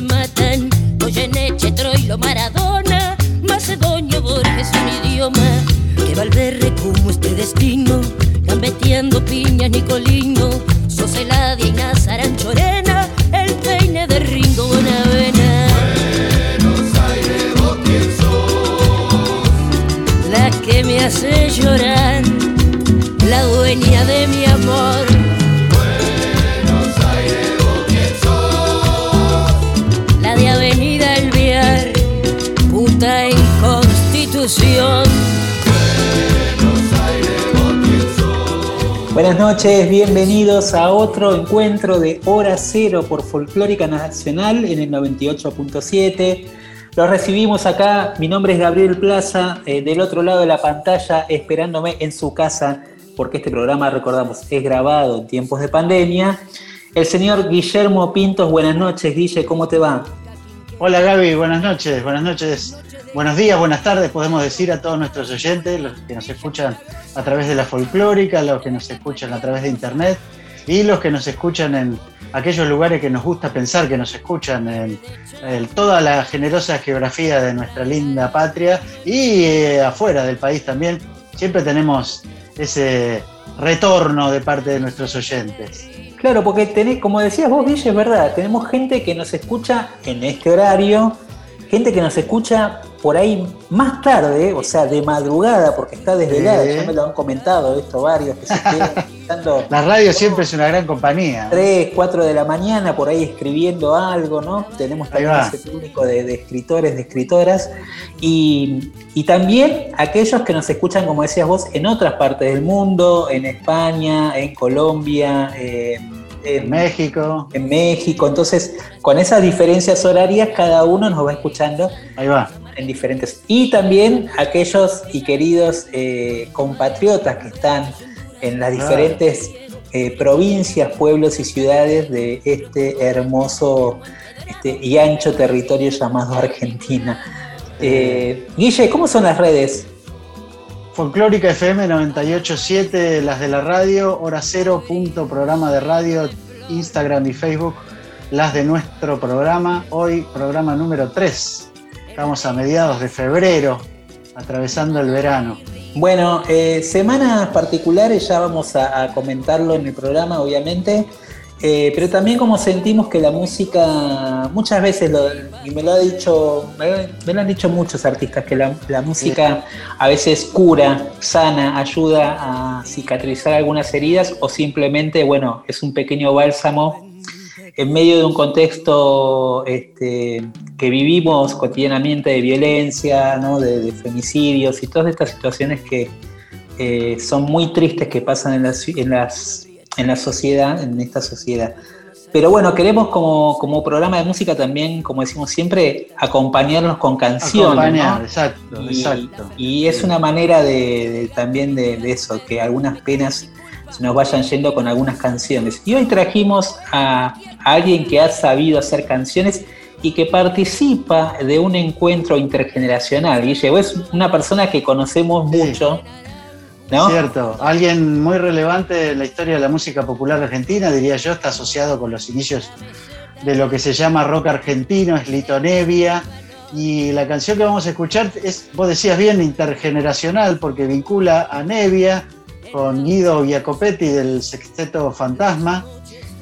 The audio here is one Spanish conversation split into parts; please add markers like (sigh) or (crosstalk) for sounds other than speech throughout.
Matan. Goyeneche, Troilo, Maradona, Macedonio, Borges, un idioma que Valverde como este destino, gambeteando piña, Nicolino, noches, bienvenidos a otro encuentro de Hora Cero por Folclórica Nacional en el 98.7. Los recibimos acá, mi nombre es Gabriel Plaza, eh, del otro lado de la pantalla, esperándome en su casa, porque este programa, recordamos, es grabado en tiempos de pandemia. El señor Guillermo Pintos, buenas noches, Guille, ¿cómo te va? Hola Gaby, buenas noches, buenas noches, buenos días, buenas tardes, podemos decir a todos nuestros oyentes, los que nos escuchan a través de la folclórica, los que nos escuchan a través de internet y los que nos escuchan en aquellos lugares que nos gusta pensar que nos escuchan en, toda la generosa geografía de nuestra linda patria y eh, afuera del país también. Siempre tenemos ese retorno de parte de nuestros oyentes. Claro, porque tenés, como decías vos, Guille, es verdad, tenemos gente que nos escucha en este horario, gente que nos escucha por ahí más tarde, o sea, de madrugada, porque está desvelada, ya me lo han comentado esto varios que se (laughs) quedan escuchando La radio siempre es una gran compañía. 3, 4 de la mañana, por ahí escribiendo algo, ¿no? Tenemos también ese público de, de escritores, de escritoras, y, y también aquellos que nos escuchan, como decías vos, en otras partes del mundo, en España, en Colombia, en, En México, en México. Entonces, con esas diferencias horarias, cada uno nos va escuchando ahí va. En diferentes. Y también aquellos y queridos eh, compatriotas que están en las Claro. diferentes eh, provincias, pueblos y ciudades de este hermoso este, y ancho territorio llamado Argentina. Eh, Guille, ¿cómo son las redes? Folclórica FM 987, las de la radio, hora cero, punto, programa de radio, Instagram y Facebook, las de nuestro programa. Hoy, programa número 3. Estamos a mediados de febrero, atravesando el verano. Bueno, eh, semanas particulares ya vamos a, a comentarlo en el programa, obviamente, eh, pero también como sentimos que la música, muchas veces, lo- y me lo, ha dicho, me, lo han dicho muchos artistas, que la, la música a veces cura, sana, ayuda a cicatrizar algunas heridas o simplemente, bueno, es un pequeño bálsamo en medio de un contexto este, que vivimos cotidianamente de violencia, ¿no? de, de femicidios y todas estas situaciones que eh, son muy tristes que pasan en, las, en, las, en la sociedad, en esta sociedad. Pero bueno, queremos como, como programa de música también, como decimos siempre, acompañarnos con canciones. Acompañar, ¿no? exacto, Y, exacto. y es una manera de, de- también de, de eso, que algunas penas nos vayan yendo con algunas canciones. Y hoy trajimos a, a alguien que ha sabido hacer canciones y que participa de un encuentro intergeneracional. Guille, vos es una persona que conocemos Sí. mucho, ¿no? Cierto, alguien muy relevante en la historia de la música popular argentina, diría yo, está asociado con los inicios de lo que se llama rock argentino, es Lito Nevia. Y la canción que vamos a escuchar es, vos decías bien, intergeneracional, porque vincula a Nevia con Guido Giacopetti del Sexteto Fantasma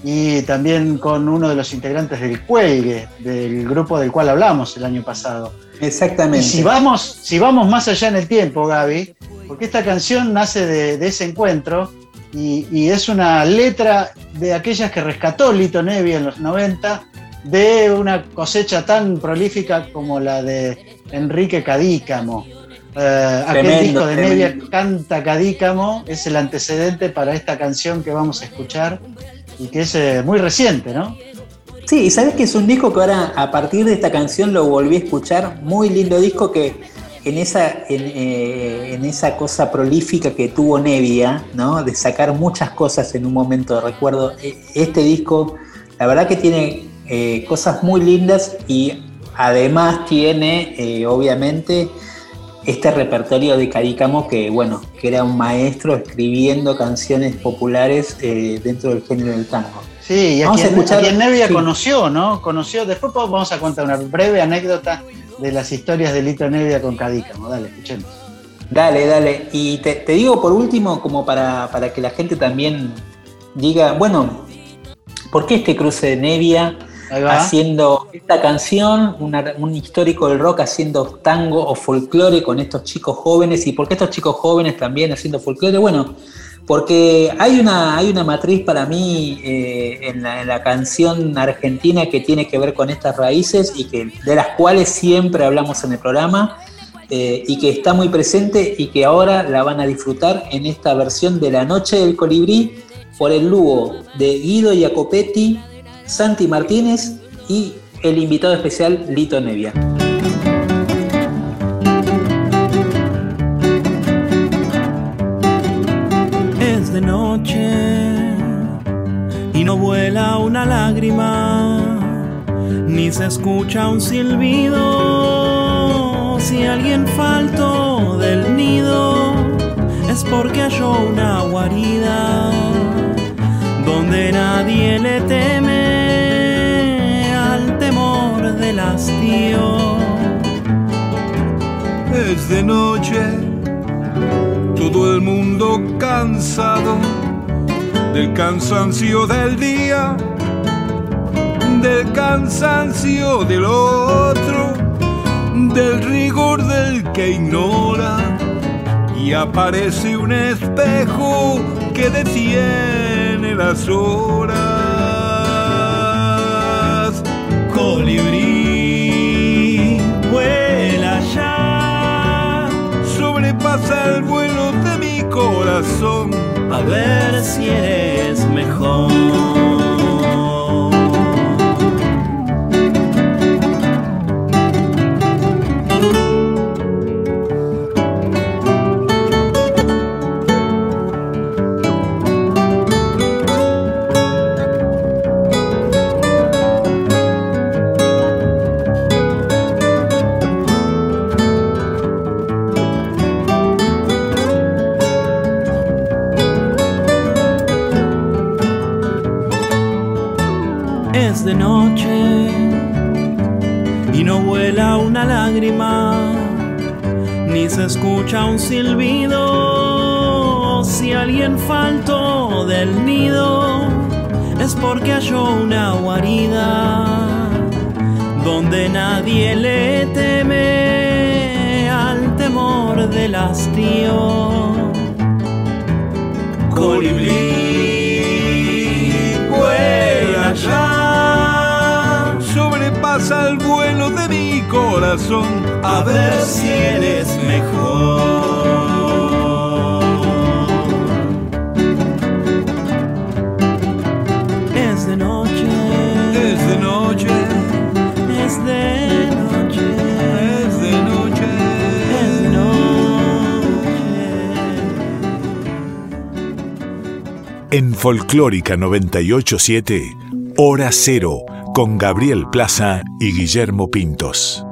y también con uno de los integrantes del Cuelgue, del grupo del cual hablamos el año pasado. Y Exactamente. si vamos, si vamos más allá en el tiempo, Gaby, porque esta canción nace de, de ese encuentro y, y es una letra de aquellas que rescató Lito Nevi en los 90 de una cosecha tan prolífica como la de Enrique Cadícamo. Eh, aquel Tremendo, disco de tremendo. Nevia Canta Cadícamo es el antecedente para esta canción que vamos a escuchar y que es eh, muy reciente, ¿no? Sí, y sabes que es un disco que ahora, a partir de esta canción, lo volví a escuchar. Muy lindo disco que en esa, en, eh, en esa cosa prolífica que tuvo Nevia, ¿no? De sacar muchas cosas en un momento de recuerdo. e- Este disco, la verdad que tiene eh, cosas muy lindas y además tiene, eh, obviamente, este repertorio de Cadícamo que, bueno, que era un maestro escribiendo canciones populares eh, dentro del género del tango. Sí, y a Vamos a quien, escuchar- a quien Nevia sí. conoció, ¿no? Conoció. Después vamos a contar una breve anécdota de las historias de Lito Nevia con Cadícamo. Dale, escuchemos. Dale, dale. Y te, te digo por último, como para, para que la gente también diga, bueno, ¿por qué este cruce de Nevia. Haciendo esta canción, un histórico del rock haciendo tango o folclore con estos chicos jóvenes? ¿Y por qué estos chicos jóvenes también haciendo folclore? Bueno, porque hay una, hay una matriz para mí eh, en, la, canción argentina que tiene que ver con estas raíces y que, de las cuales siempre hablamos en el programa eh, y que está muy presente y que ahora la van a disfrutar en esta versión de La Noche del Colibrí por el dúo de Guido Jacopetti, Santi Martínez y el invitado especial Lito Nevia. Es de noche y no vuela una lágrima, ni se escucha un silbido. Si alguien faltó del nido, es porque halló una guarida donde nadie le teme al temor del hastío. Es de noche, todo el mundo cansado del cansancio del día, del cansancio del otro, del rigor del que ignora. Y aparece un espejo que detiene las horas. Colibrí, vuela ya. sobrepasa el vuelo de mi corazón. a ver si eres mejor. Escucha un silbido. Si alguien faltó del nido, es porque halló una guarida donde nadie le teme al temor del hastío. Colibrí, corazón. a ver si eres mejor. Es de noche, Es de noche, es de noche, es de noche. es de noche. En Folclórica 987, Hora Cero, con Gabriel Plaza y Guillermo Pintos.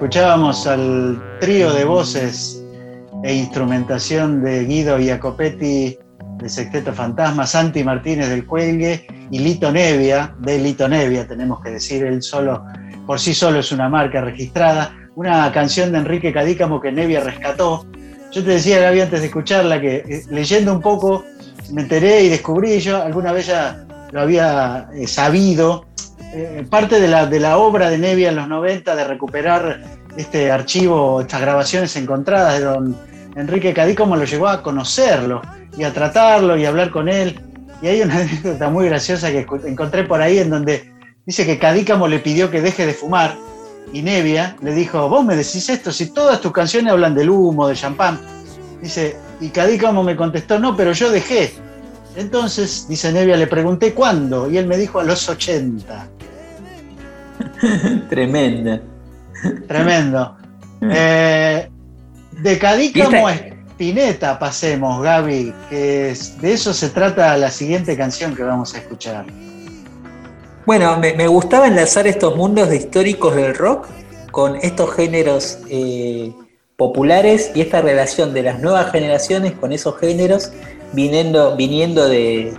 Escuchábamos al trío de voces e instrumentación de Guido Jacopetti de Sexteto Fantasma, Santi Martínez del Cuelgue y Lito Nevia, de Lito Nevia, tenemos que decir, él solo, por sí solo es una marca registrada, una canción de Enrique Cadícamo que Nevia rescató. Yo te decía, Gaby, antes de escucharla, que eh, leyendo un poco me enteré y descubrí, yo alguna vez ya lo había eh, sabido, eh, parte de la, de la obra de Nevia en los 90 de recuperar este archivo, estas grabaciones encontradas de don Enrique Cadícamo lo llevó a conocerlo y a tratarlo y a hablar con él. Y hay una (laughs) anécdota muy graciosa que encontré por ahí en donde dice que Cadícamo le pidió que deje de fumar y Nevia le dijo, vos me decís esto, si todas tus canciones hablan del humo, del champán. Dice, y Cadícamo me contestó, no, pero yo dejé. Entonces, dice Nevia, le pregunté cuándo y él me dijo a los 80. (laughs) Tremenda. Tremendo. Eh, de Cadícamo a Espineta pasemos, Gaby, que de eso se trata la siguiente canción que vamos a escuchar. Bueno, me, gustaba enlazar estos mundos históricos del rock con estos géneros eh, populares y esta relación de las nuevas generaciones con esos géneros viniendo, viniendo de,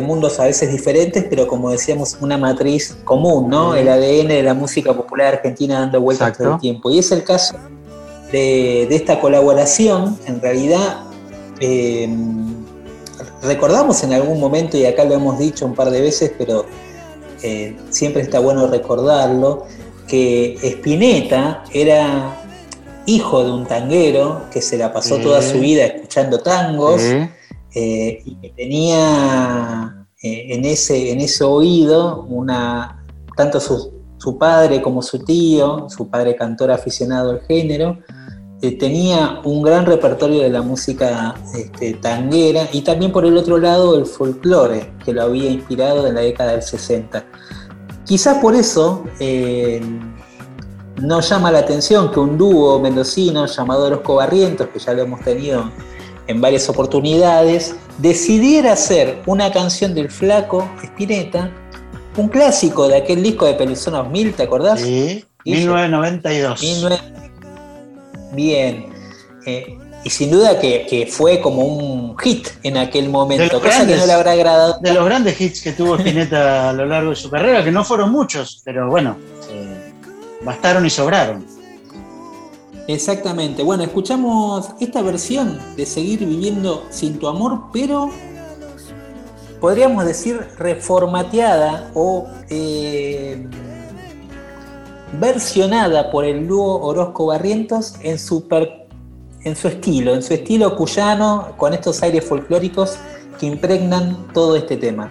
mundos a veces diferentes, pero como decíamos, una matriz común, ¿no? El ADN de la música popular argentina dando vueltas todo el tiempo. Y es el caso de, esta colaboración, en realidad, em, recordamos en algún momento, y acá lo hemos dicho un par de veces, pero eh, siempre está bueno recordarlo, que Spinetta era hijo de un tanguero que se la pasó toda su vida escuchando tangos eh, y que tenía eh, en, ese, en ese oído una, tanto su, padre como su tío, su padre cantor aficionado al género, eh, tenía un gran repertorio de la música este, tanguera y también por el otro lado el folclore que lo había inspirado en la década del 60. Quizás por eso no llama la atención que un dúo mendocino llamado Los Cobarrientos, que ya lo hemos tenido en varias oportunidades, decidiera hacer una canción del flaco Spinetta, un clásico de aquel disco de Peluzón 2000, ¿te acordás? Sí, 1992. Bien. Eh, y sin duda que, fue como un hit en aquel momento, cosa que no le habrá agradado. De los grandes hits que tuvo (laughs) Spinetta a lo largo de su carrera, que no fueron muchos, pero bueno, bastaron y sobraron. Exactamente. Bueno, escuchamos esta versión de Seguir viviendo sin tu amor, pero podríamos decir reformateada o eh, versionada por el dúo Orozco Barrientos en su, en su estilo, en su estilo cuyano, con estos aires folclóricos que impregnan todo este tema.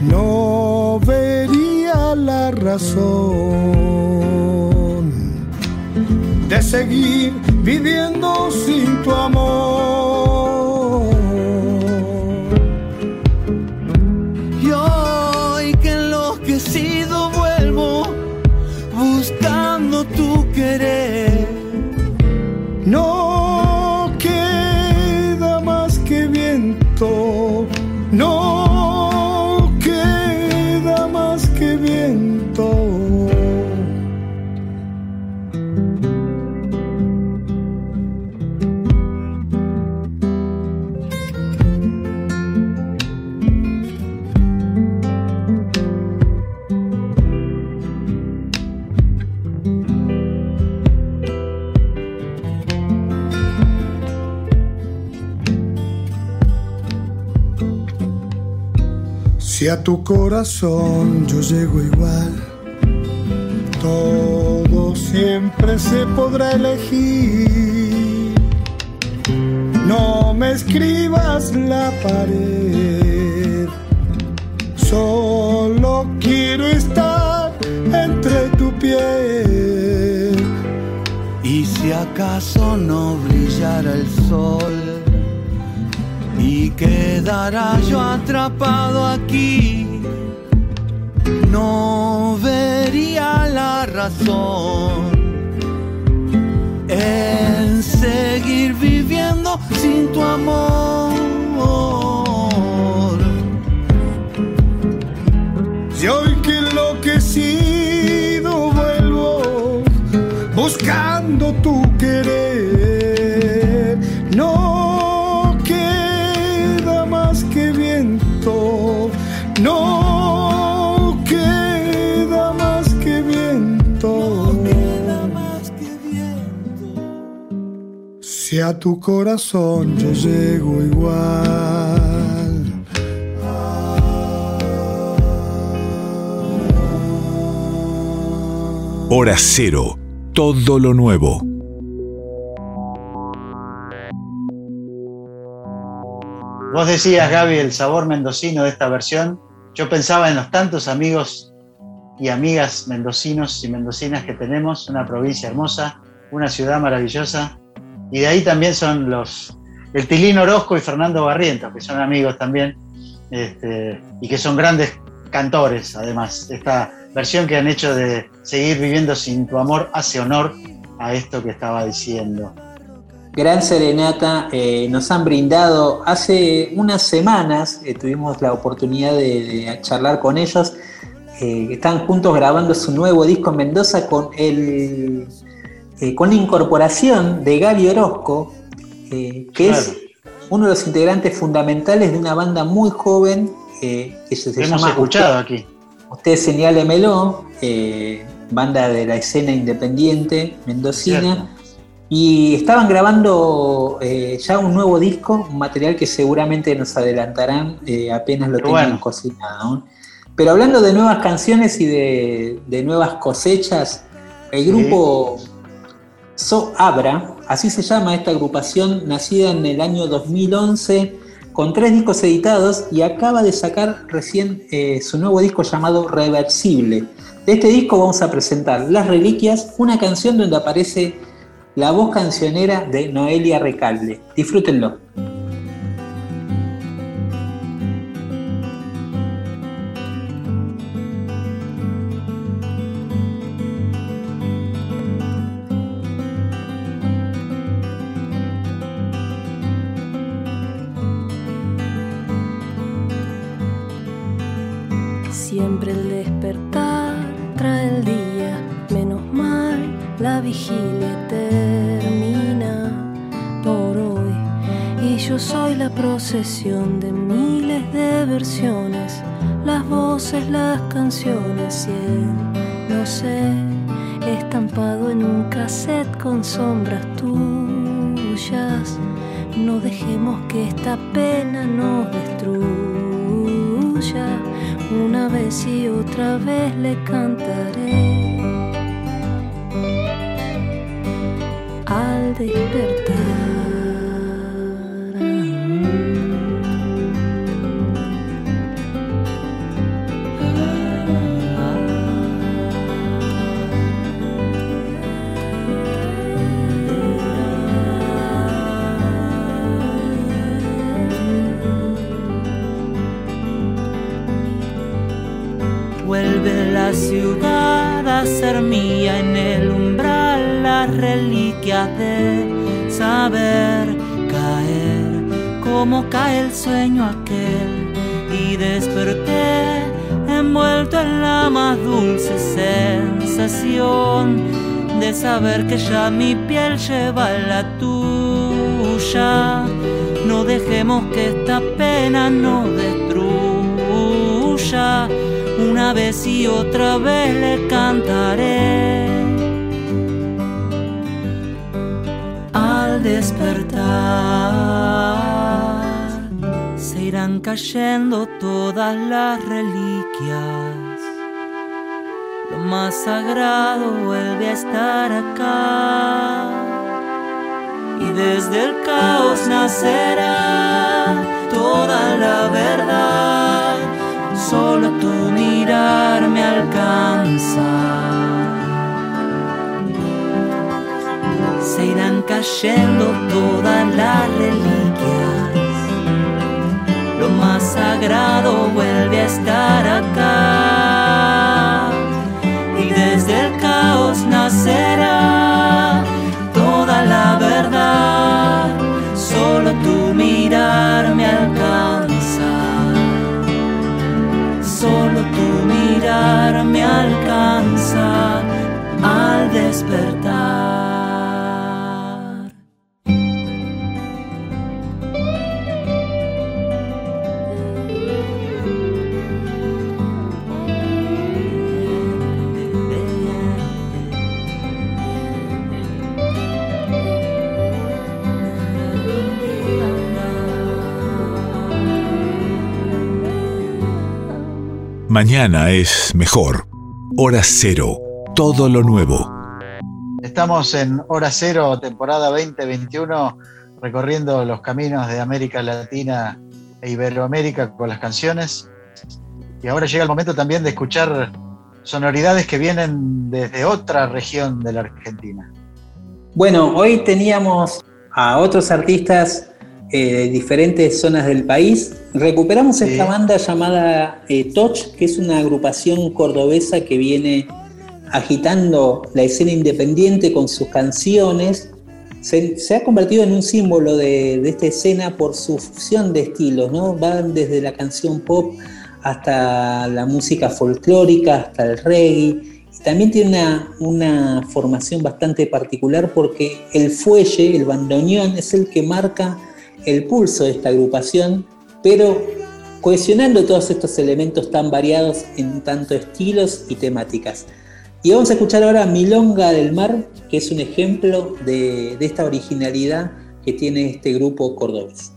no vería la razón de seguir viviendo sin tu amor. Y hoy que enloquecido vuelvo buscando tu querer. Si a tu corazón yo llego igual, todo siempre se podrá elegir. No me escribas la pared, solo quiero estar entre tu piel. Y si acaso no brillara el sol, quedara yo atrapado aquí. No vería la razón en seguir viviendo sin tu amor. Y hoy que enloquecido vuelvo buscando tu querer Si a tu corazón yo llego igual. Hora Cero, todo lo nuevo. Vos decías, Gaby, el sabor mendocino de esta versión. Yo pensaba en los tantos amigos y amigas mendocinos y mendocinas que tenemos, una provincia hermosa, una ciudad maravillosa. Y de ahí también son los, el Tilín Orozco y Fernando Barrientos, que son amigos también, este, y que son grandes cantores, además. Esta versión que han hecho de Seguir viviendo sin tu amor hace honor a esto que estaba diciendo. Gran serenata, eh, nos han brindado hace unas semanas, eh, tuvimos la oportunidad de, charlar con ellos, eh, están juntos grabando su nuevo disco en Mendoza con, el, con la incorporación de Gaby Orozco, que es uno de los integrantes fundamentales de una banda muy joven que se, se Hemos escuchado aquí. Usted señálemelo, eh, banda de la escena independiente mendocina. Y estaban grabando eh, ya un nuevo disco, un material que seguramente nos adelantarán eh, apenas lo tengan cocinado. Pero hablando de nuevas canciones y de, nuevas cosechas, el grupo So Abra, así se llama esta agrupación, nacida en el año 2011, con tres discos editados y acaba de sacar recién su nuevo disco llamado Reversible. De este disco vamos a presentar Las Reliquias, una canción donde aparece la voz cancionera de Noelia Recalde. Disfrútenlo. Cayendo todas las reliquias, lo más sagrado vuelve a estar acá. Mañana es mejor. Hora cero. Todo lo nuevo. Estamos en Hora Cero, temporada 2021, recorriendo los caminos de América Latina e Iberoamérica con las canciones. Y ahora llega el momento también de escuchar sonoridades que vienen desde otra región de la Argentina. Bueno, hoy teníamos a otros artistas eh, de diferentes zonas del país. Recuperamos esta banda llamada eh, Touch, que es una agrupación cordobesa que viene agitando la escena independiente con sus canciones. Se, ha convertido en un símbolo de, esta escena por su fusión de estilos, ¿no? Van desde la canción pop hasta la música folclórica, hasta el reggae. Y también tiene una, una formación bastante particular porque el fuelle, el bandoneón, es el que marca el pulso de esta agrupación, pero cohesionando todos estos elementos tan variados en tanto estilos y temáticas. Y vamos a escuchar ahora Milonga del Mar, que es un ejemplo de, de esta originalidad que tiene este grupo cordobés.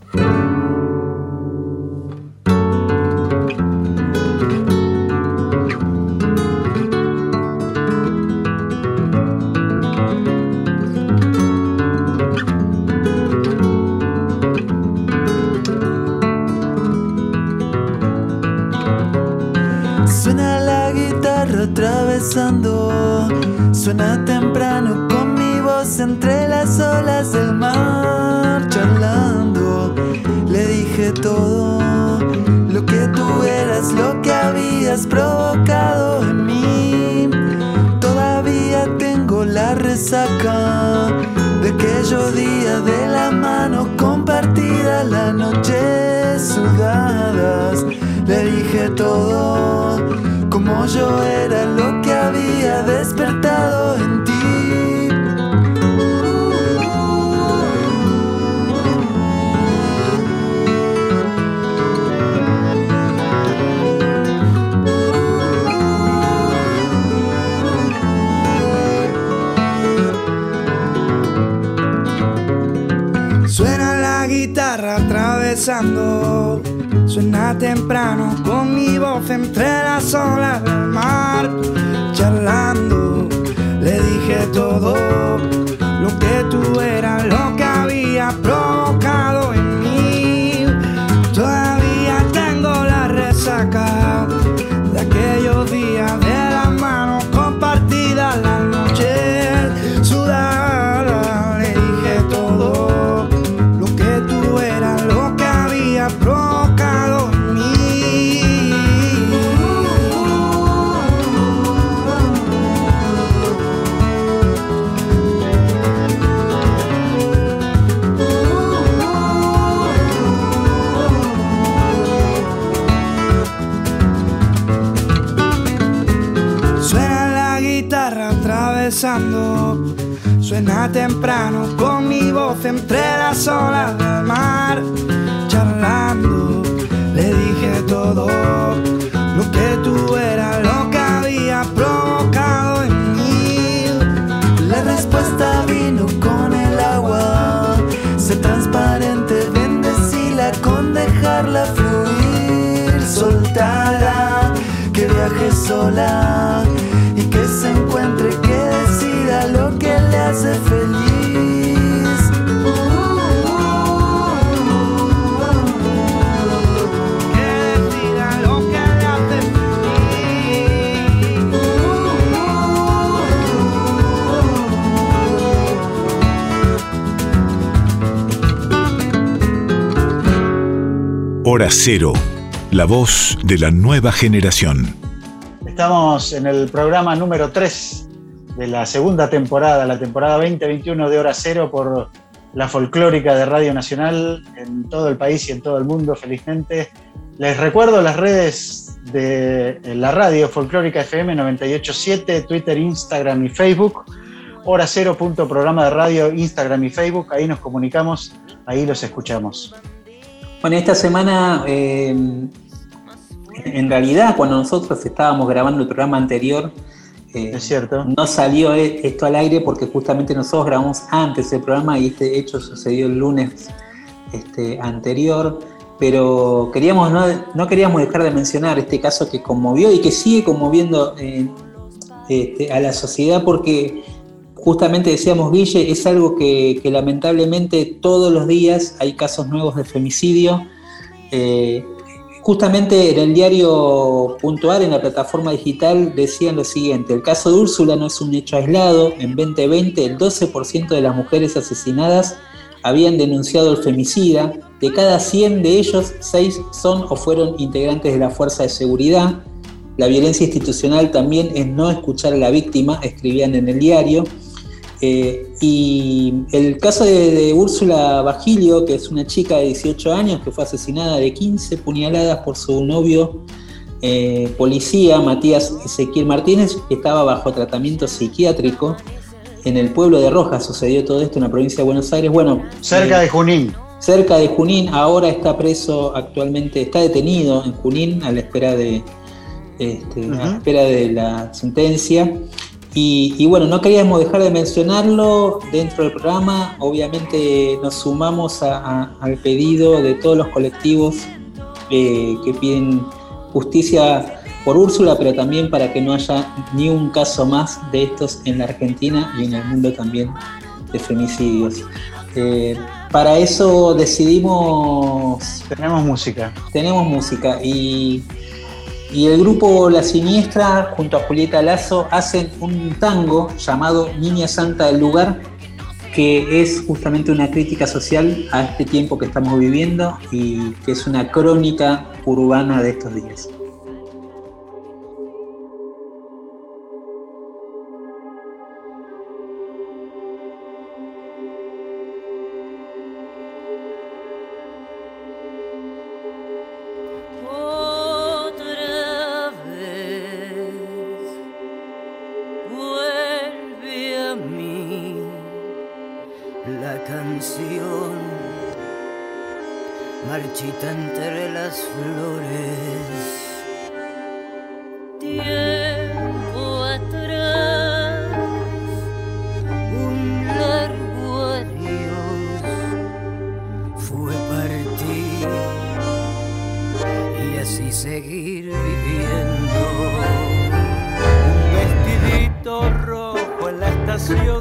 La noche sudadas. Le dije todo como yo era lo que había despertado Temprano con mi voz entre las olas del mar, charlando. Le dije todo lo que tú eras, lo Con mi voz entre las olas del mar, charlando. Le dije todo lo que tú eras, lo que había provocado en mí. La respuesta vino con el agua, sé transparente, bendecila con dejarla fluir, soltada, que viaje sola y que se encuentre que lo que le hace feliz. Cero, la voz de la nueva generación. Estamos en el programa número 3 de la segunda temporada, la temporada 2021 de Hora Cero por la folclórica de Radio Nacional en todo el país y en todo el mundo, felizmente. Les recuerdo las redes de la radio folclórica FM 987, Twitter, Instagram y Facebook. Hora cero punto programa de radio, Instagram y Facebook, ahí nos comunicamos, ahí los escuchamos. Bueno, esta semana, eh, en realidad, cuando nosotros estábamos grabando el programa anterior, eh, es cierto. No salió e-, esto al aire porque justamente nosotros grabamos antes el programa y este hecho sucedió el lunes este, anterior. pero queríamos, no, queríamos dejar de mencionar este caso que conmovió y que sigue conmoviendo eh, este, a la sociedad porque justamente decíamos, Guille, es algo que, lamentablemente todos los días hay casos nuevos de femicidio. Eh, justamente en el diario Puntual, en la plataforma digital, decían lo siguiente, el caso de Úrsula no es un hecho aislado, en 2020 el 12% de las mujeres asesinadas habían denunciado el femicida, de cada 100 de ellos, 6 son o fueron integrantes de la fuerza de seguridad. La violencia institucional también es no escuchar a la víctima, escribían en el diario. Eh, y el caso de, Úrsula Bagilio, que es una chica de 18 años que fue asesinada de 15 puñaladas por su novio eh, policía, Matías Ezequiel Martínez, que estaba bajo tratamiento psiquiátrico en el pueblo de Rojas. Sucedió todo esto en la provincia de Buenos Aires. Bueno, cerca de Junín cerca de Junín, ahora está preso actualmente, está detenido en Junín a la espera de, este, la, espera de la sentencia. Y, bueno, no queríamos dejar de mencionarlo dentro del programa. Obviamente nos sumamos al pedido de todos los colectivos eh, que piden justicia por Úrsula, pero también para que no haya ni un caso más de estos en la Argentina y en el mundo también de femicidios. Eh, para eso decidimos... Tenemos música. Tenemos música y, y el grupo La Siniestra junto a Julieta Lazo hacen un tango llamado Niña Santa del Lugar que es justamente una crítica social a este tiempo que estamos viviendo y que es una crónica urbana de estos días. Siempre va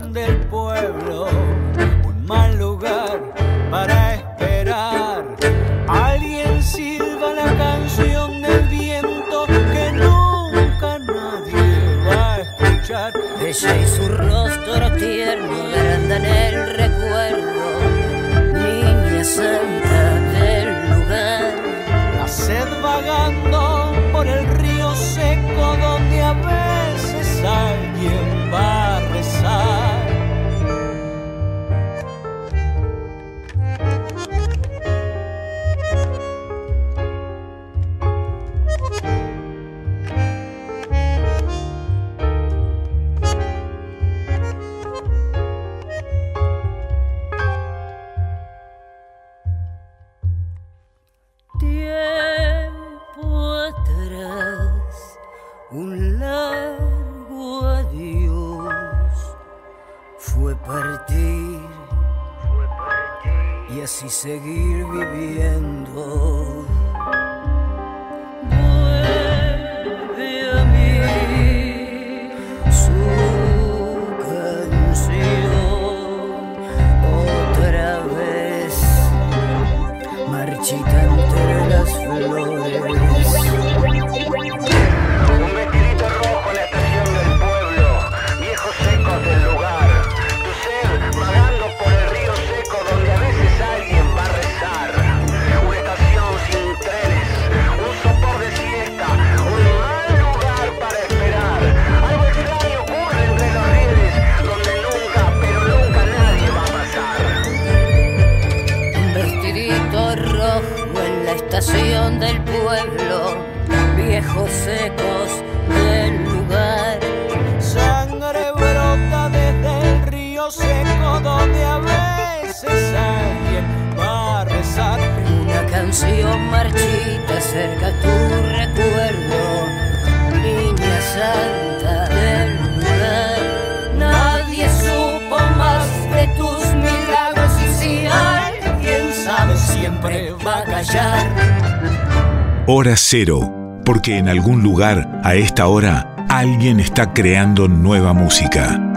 cero, porque en algún lugar, a esta hora, alguien está creando nueva música.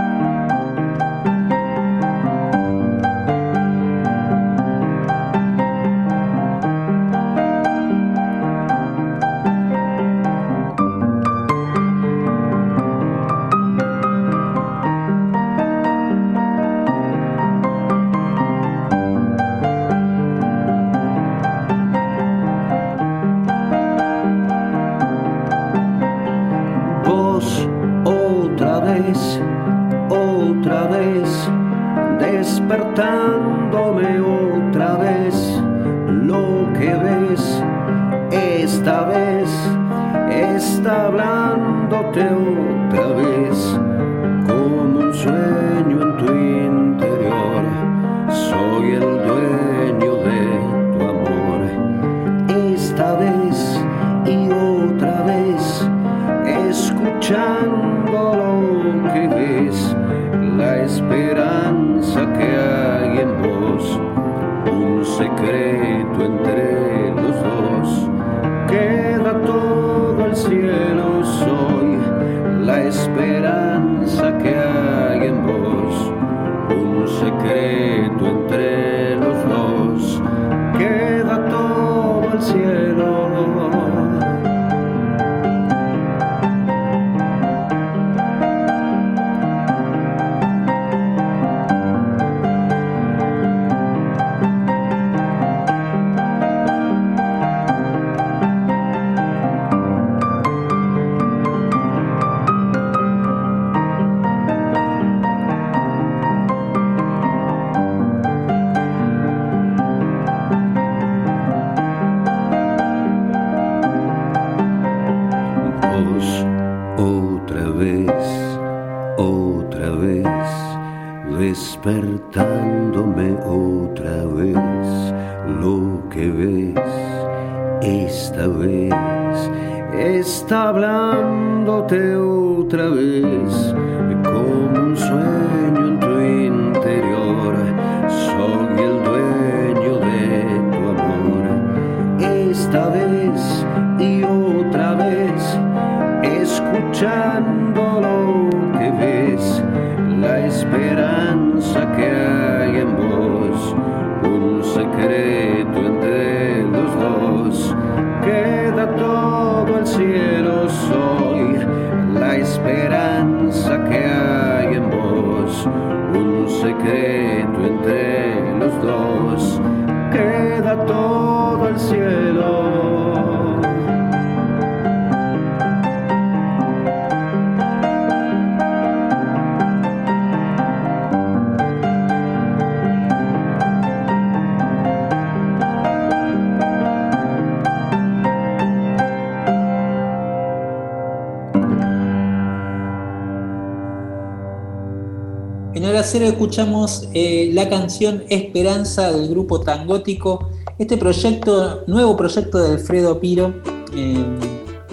Escuchamos eh, la canción Esperanza del grupo Tangótico, este proyecto, nuevo proyecto de Alfredo Piro, eh,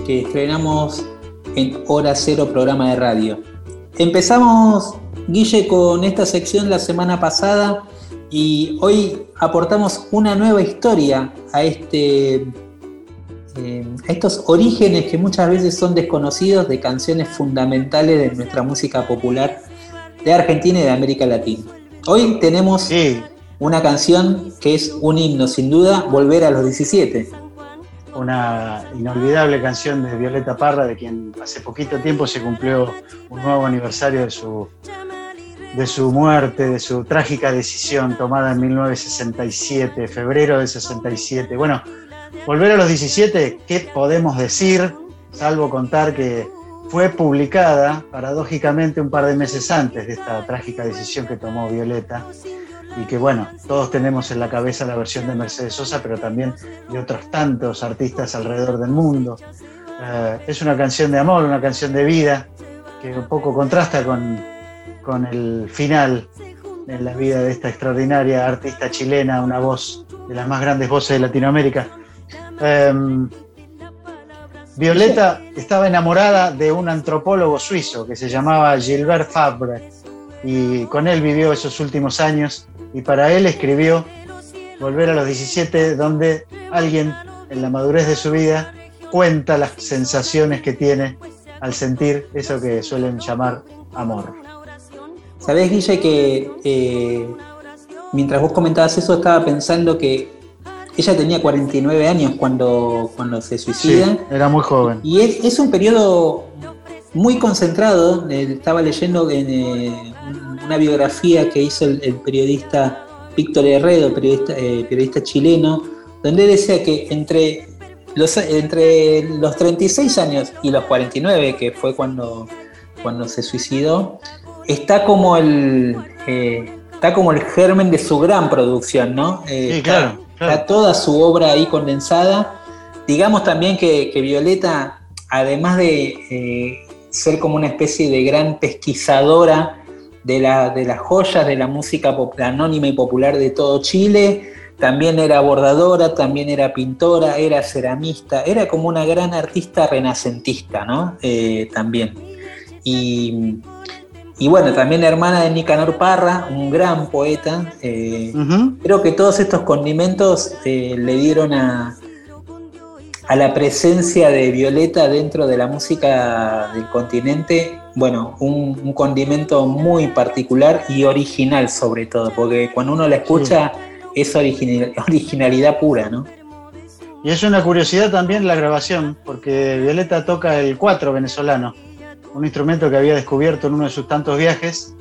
que estrenamos en Hora Cero programa de radio. Empezamos, Guille, con esta sección la semana pasada y hoy aportamos una nueva historia a este eh, a estos orígenes que muchas veces son desconocidos de canciones fundamentales de nuestra música popular de Argentina y de América Latina. Hoy tenemos una canción que es un himno, sin duda, Volver a los 17. Una inolvidable canción de Violeta Parra, de quien hace poquito tiempo se cumplió un nuevo aniversario de su, de su muerte, de su trágica decisión tomada en 1967, febrero de 67. Bueno, Volver a los 17, ¿qué podemos decir? Salvo contar que fue publicada paradójicamente un par de meses antes de esta trágica decisión que tomó Violeta y que bueno, todos tenemos en la cabeza la versión de Mercedes Sosa, pero también de otros tantos artistas alrededor del mundo. Eh, es una canción de amor, una canción de vida, que un poco contrasta con, con el final en la vida de esta extraordinaria artista chilena, una voz de las más grandes voces de Latinoamérica. Em, Violeta estaba enamorada de un antropólogo suizo que se llamaba Gilbert Fabre y con él vivió esos últimos años y para él escribió Volver a los 17, donde alguien en la madurez de su vida cuenta las sensaciones que tiene al sentir eso que suelen llamar amor. Sabés, Guille, que eh, mientras vos comentabas eso, estaba pensando que ella tenía 49 años cuando, cuando se suicida. era muy joven. Y es, un periodo muy concentrado. Eh, estaba leyendo en eh, una biografía que hizo el, periodista Víctor Herredo, periodista, periodista chileno, donde decía que entre los, entre los 36 años y los 49, que fue cuando, cuando se suicidó, está como el eh, está como el germen de su gran producción, ¿no? Eh, sí, claro, está, toda su obra ahí condensada. Digamos también que, Violeta, además de eh, ser como una especie de gran pesquisadora de, la, de las joyas de la música anónima y popular de todo Chile, también era bordadora, también era pintora, era ceramista, era como una gran artista renacentista, ¿no? Eh, también. Y, bueno, también hermana de Nicanor Parra, un gran poeta. Eh, creo que todos estos condimentos eh, le dieron a, a la presencia de Violeta dentro de la música del continente, bueno, un, condimento muy particular y original sobre todo, porque cuando uno la escucha es originalidad pura, ¿no? Y es una curiosidad también la grabación, porque Violeta toca el cuatro venezolano, un instrumento que había descubierto en uno de sus tantos viajes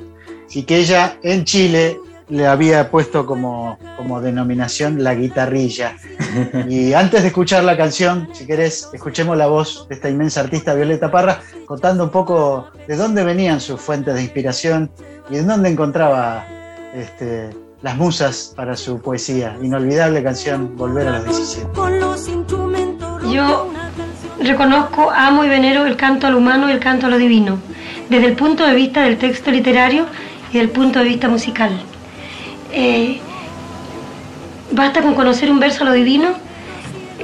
y que ella en Chile le había puesto como, como denominación la guitarrilla. (laughs) Y antes de escuchar la canción, si querés, escuchemos la voz de esta inmensa artista Violeta Parra, contando un poco de dónde venían sus fuentes de inspiración y en dónde encontraba este, las musas para su poesía. Inolvidable canción, Volver a los 17. Yo reconozco, amo y venero el canto al humano y el canto a lo divino, desde el punto de vista del texto literario y del punto de vista musical. Eh, basta con conocer un verso a lo divino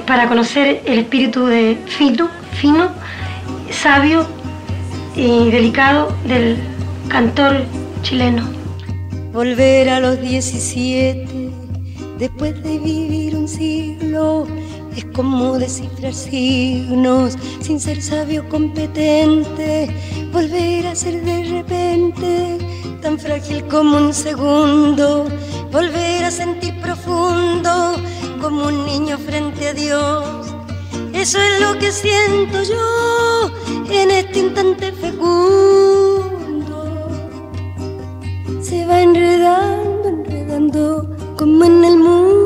para conocer el espíritu de fino, fino, sabio y delicado del cantor chileno volver a los 17 después de vivir un siglo es como descifrar signos sin ser sabio competente volver a ser de repente tan frágil como un segundo volver a sentir profundo como un niño frente a Dios. Eso es lo que siento yo en este instante fecundo. Se va enredando, enredando, como en el hiedra,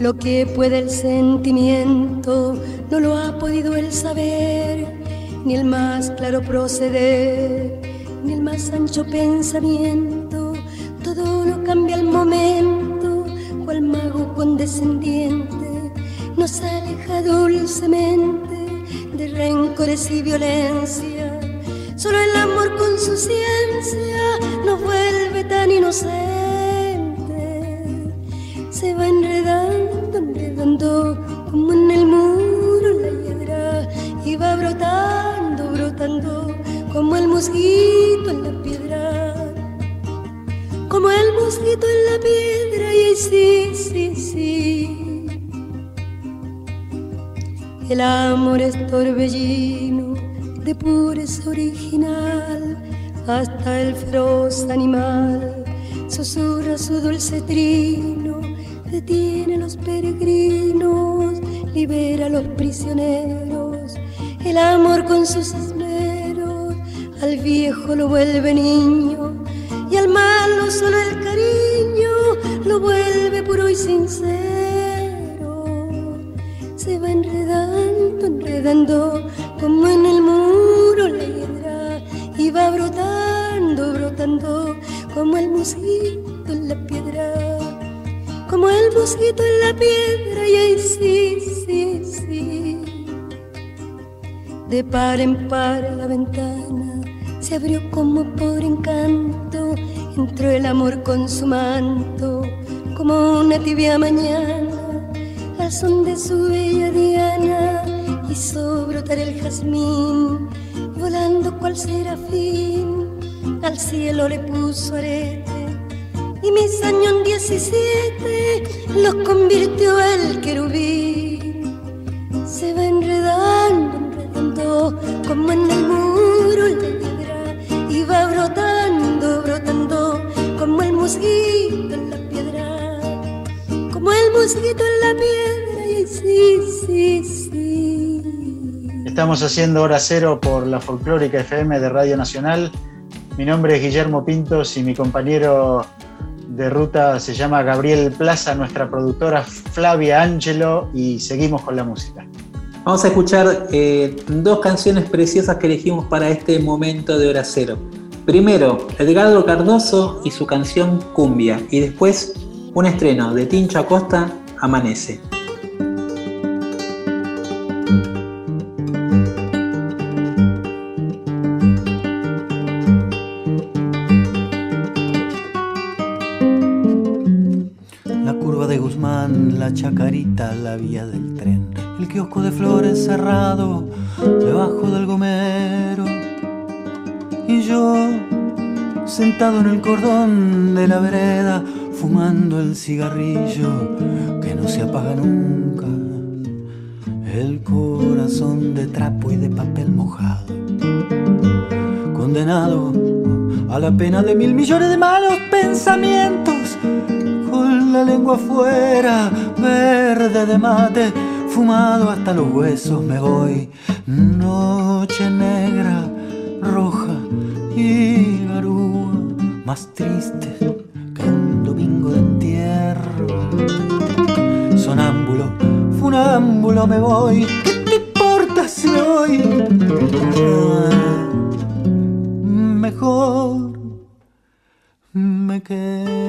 Lo que puede el sentimiento no lo ha podido el saber, ni el más claro proceder, ni el más ancho pensamiento. Todo lo cambia al momento, cual mago condescendiente nos aleja dulcemente de rencores y violencia Solo el amor con su ciencia nos vuelve tan inocentes. Se va enredando, como en el muro la hiedra y va brotando, brotando como el mosquito en la piedra. Como el mosquito en la piedra y sí, sí, sí. El amor es torbellino de pureza original hasta el feroz animal susurra su dulce trino, detiene a los peregrinos, libera a los prisioneros, el amor con sus esmeros, al viejo lo vuelve niño. Y al malo solo el cariño lo vuelve puro y sincero. Se va enredando, enredando como en el muro la hiedra. Y va brotando, brotando como el mosquito en la en la piedra y ahí sí, sí, sí. De par en par la ventana se abrió como por encanto, entró el amor con su manto, como una tibia mañana, al son de su bella diana, hizo brotar el jazmín, volando cual serafín, al cielo le puso arete, y mis años 17 los convirtió el querubín, se va enredando, enredando, como en el muro la y va brotando, brotando como el mosquito en la piedra, como el mosquito en la piedra, y sí, sí, sí. Estamos haciendo hora cero por la folclórica FM de Radio Nacional. Mi nombre es Guillermo Pintos y mi compañero de ruta se llama Gabriel Plaza, nuestra productora Flavia Angelo y seguimos con la música. Vamos a escuchar eh, dos canciones preciosas que elegimos para este momento de hora cero. Primero, Edgardo Cardoso y su canción Cumbia, y después un estreno de Tincho Acosta, Amanece. La vía del tren el kiosco de flores cerrado debajo del gomero. Y yo, sentado en el cordón de la vereda, fumando el cigarrillo que no se apaga nunca. El corazón de trapo y de papel mojado, condenado a la pena de mil millones de malos pensamientos, la lengua afuera, verde de mate fumado hasta los huesos me voy. Noche negra, roja y garúa, más triste que un domingo de entierro. Sonámbulo, funámbulo me voy. ¿Qué te importa si me voy? Mejor me quedo.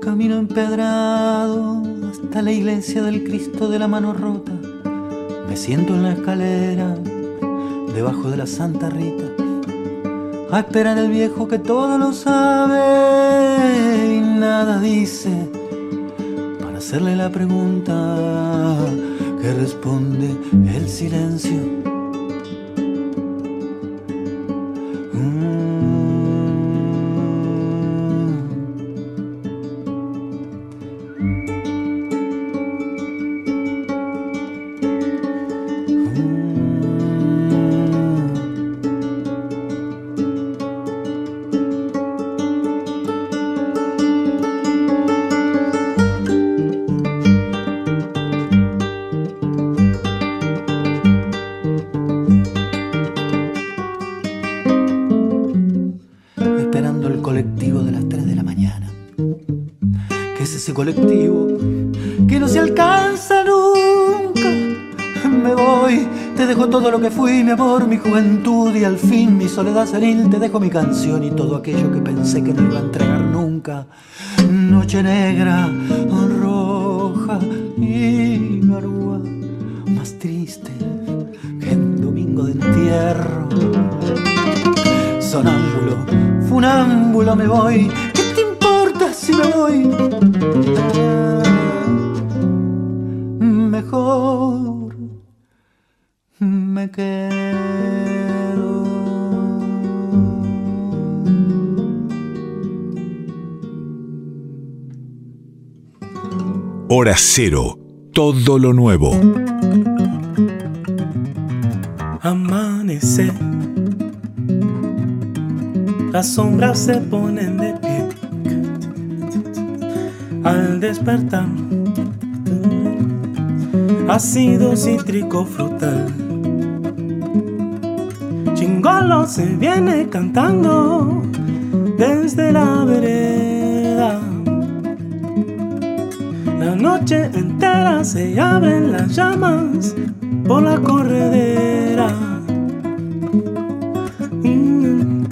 camino empedrado hasta la iglesia del Cristo de la mano rota. Me siento en la escalera, debajo de la Santa Rita, a esperar al viejo que todo lo sabe y nada dice, para hacerle la pregunta que responde el silencio mi juventud y al fin mi soledad senil te dejo mi canción y todo aquello que pensé que no iba a entregar nunca. Noche negra, roja y garúa, más triste que un domingo de entierro. Sonámbulo, funámbulo me voy, ¿qué te importa si me voy? Mejor me quedo. Hora Cero, todo lo nuevo. Amanece. Las sombras se ponen de pie. Al despertar, ácido cítrico frutal. Chingolo se viene cantando desde la vereda. La noche entera se abren las llamas por la corredera. Mm.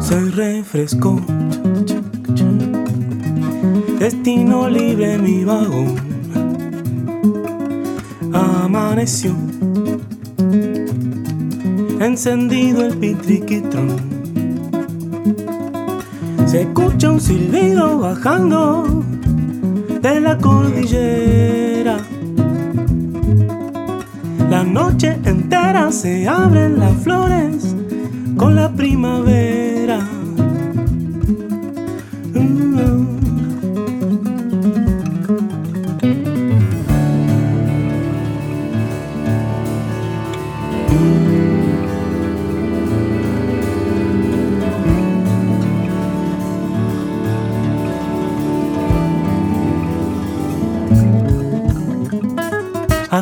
Se refrescó. Destino libre mi vagón. Amaneció. Encendido el pitriquitrón. Se escucha un silbido bajando de la cordillera. La noche entera se abren las flores con la primavera.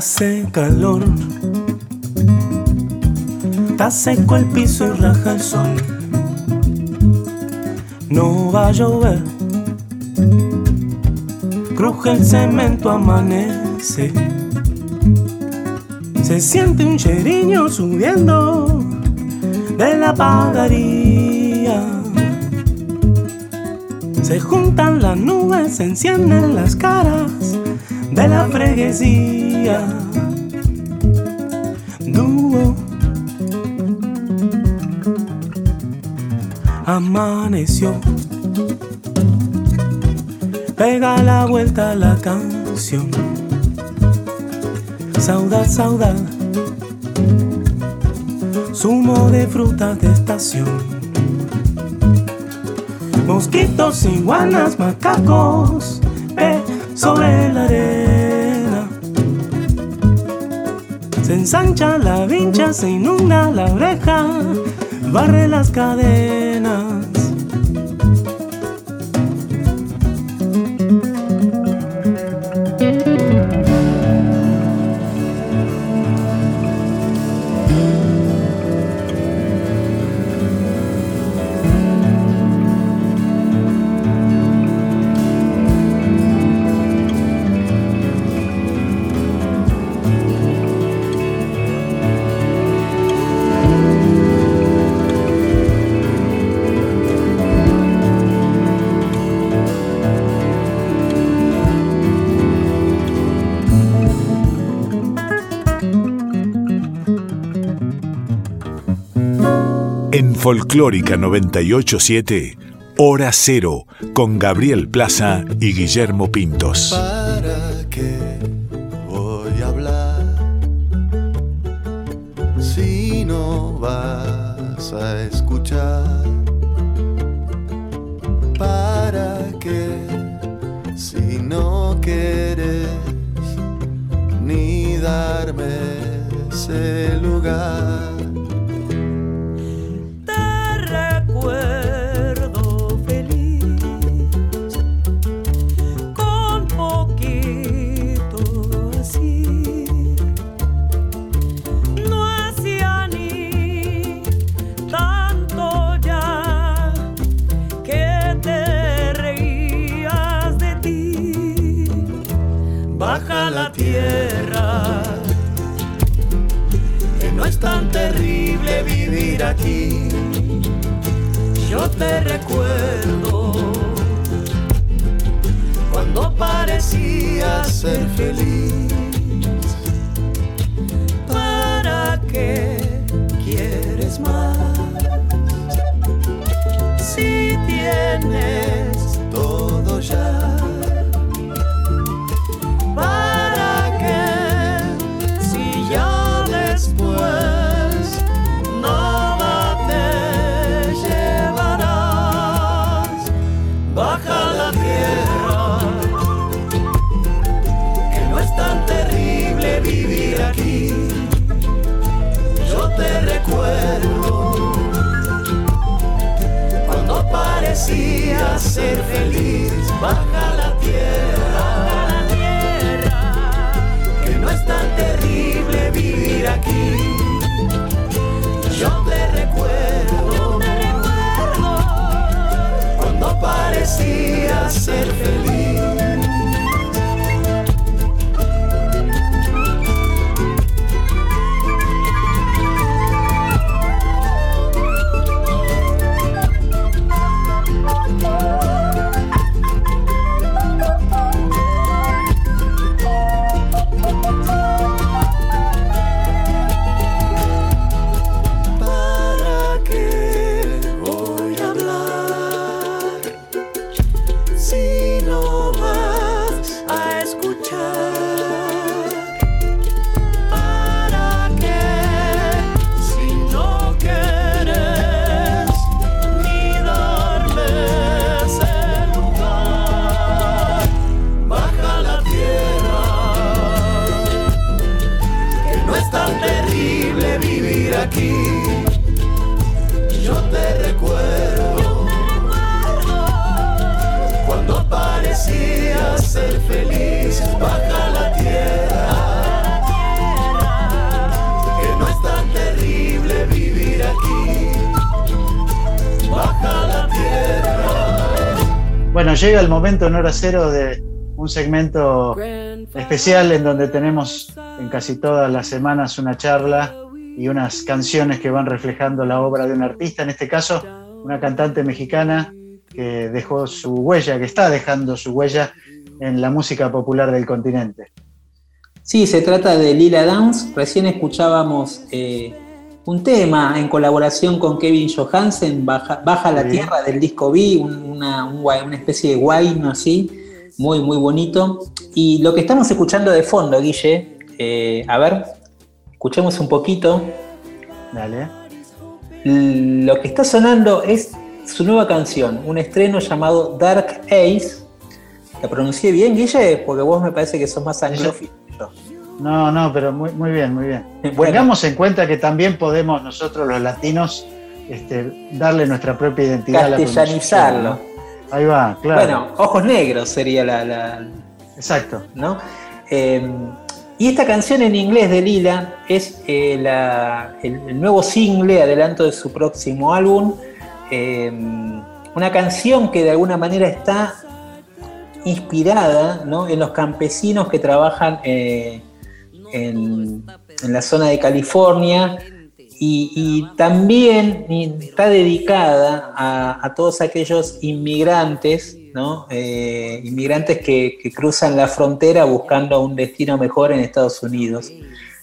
Hace calor, está seco el piso y raja el sol. No va a llover, cruje el cemento, amanece. Se siente un cheriño subiendo de la pagaría. Se juntan las nubes, se encienden las caras de la freguesía. Dúo. Amaneció. Pega la vuelta a la canción. Saudad, saudad. Zumo de frutas de estación. Mosquitos, iguanas, macacos. Ve sobre la arena. Se ensancha la vincha, se inunda la oreja, barre las cadenas. Folclórica 987, Hora Cero, con Gabriel Plaza y Guillermo Pintos. Llega el momento en hora cero de un segmento especial en donde tenemos en casi todas las semanas una charla y unas canciones que van reflejando la obra de un artista, en este caso una cantante mexicana que dejó su huella, que está dejando su huella en la música popular del continente. Sí, se trata de Lila Downs. Recién escuchábamos eh, un tema en colaboración con Kevin Johansen, Baja, Baja la. Tierra del disco B, un- una, especie de guayno así, muy, muy bonito. Y lo que estamos escuchando de fondo, Guille, eh, a ver, escuchemos un poquito. Dale. Lo que está sonando es su nueva canción, un estreno llamado Dark Ace. ¿La pronuncié bien, Guille? Porque vos me parece que sos más anglófilo. No, no, pero muy, muy bien, muy bien. (laughs) Bueno. Tengamos en cuenta que también podemos nosotros los latinos este, darle nuestra propia identidad a la. Ahí va, claro. Bueno, Ojos Negros sería la. la- Exacto. ¿no? Eh, y esta canción en inglés de Lila es eh, la- el, el nuevo single, adelanto de su próximo álbum. Eh, una canción que de alguna manera está inspirada ¿no? en los campesinos que trabajan eh, en, la zona de California y, y también está dedicada a, a todos aquellos inmigrantes, ¿no? Eh, inmigrantes que, que cruzan la frontera buscando un destino mejor en Estados Unidos.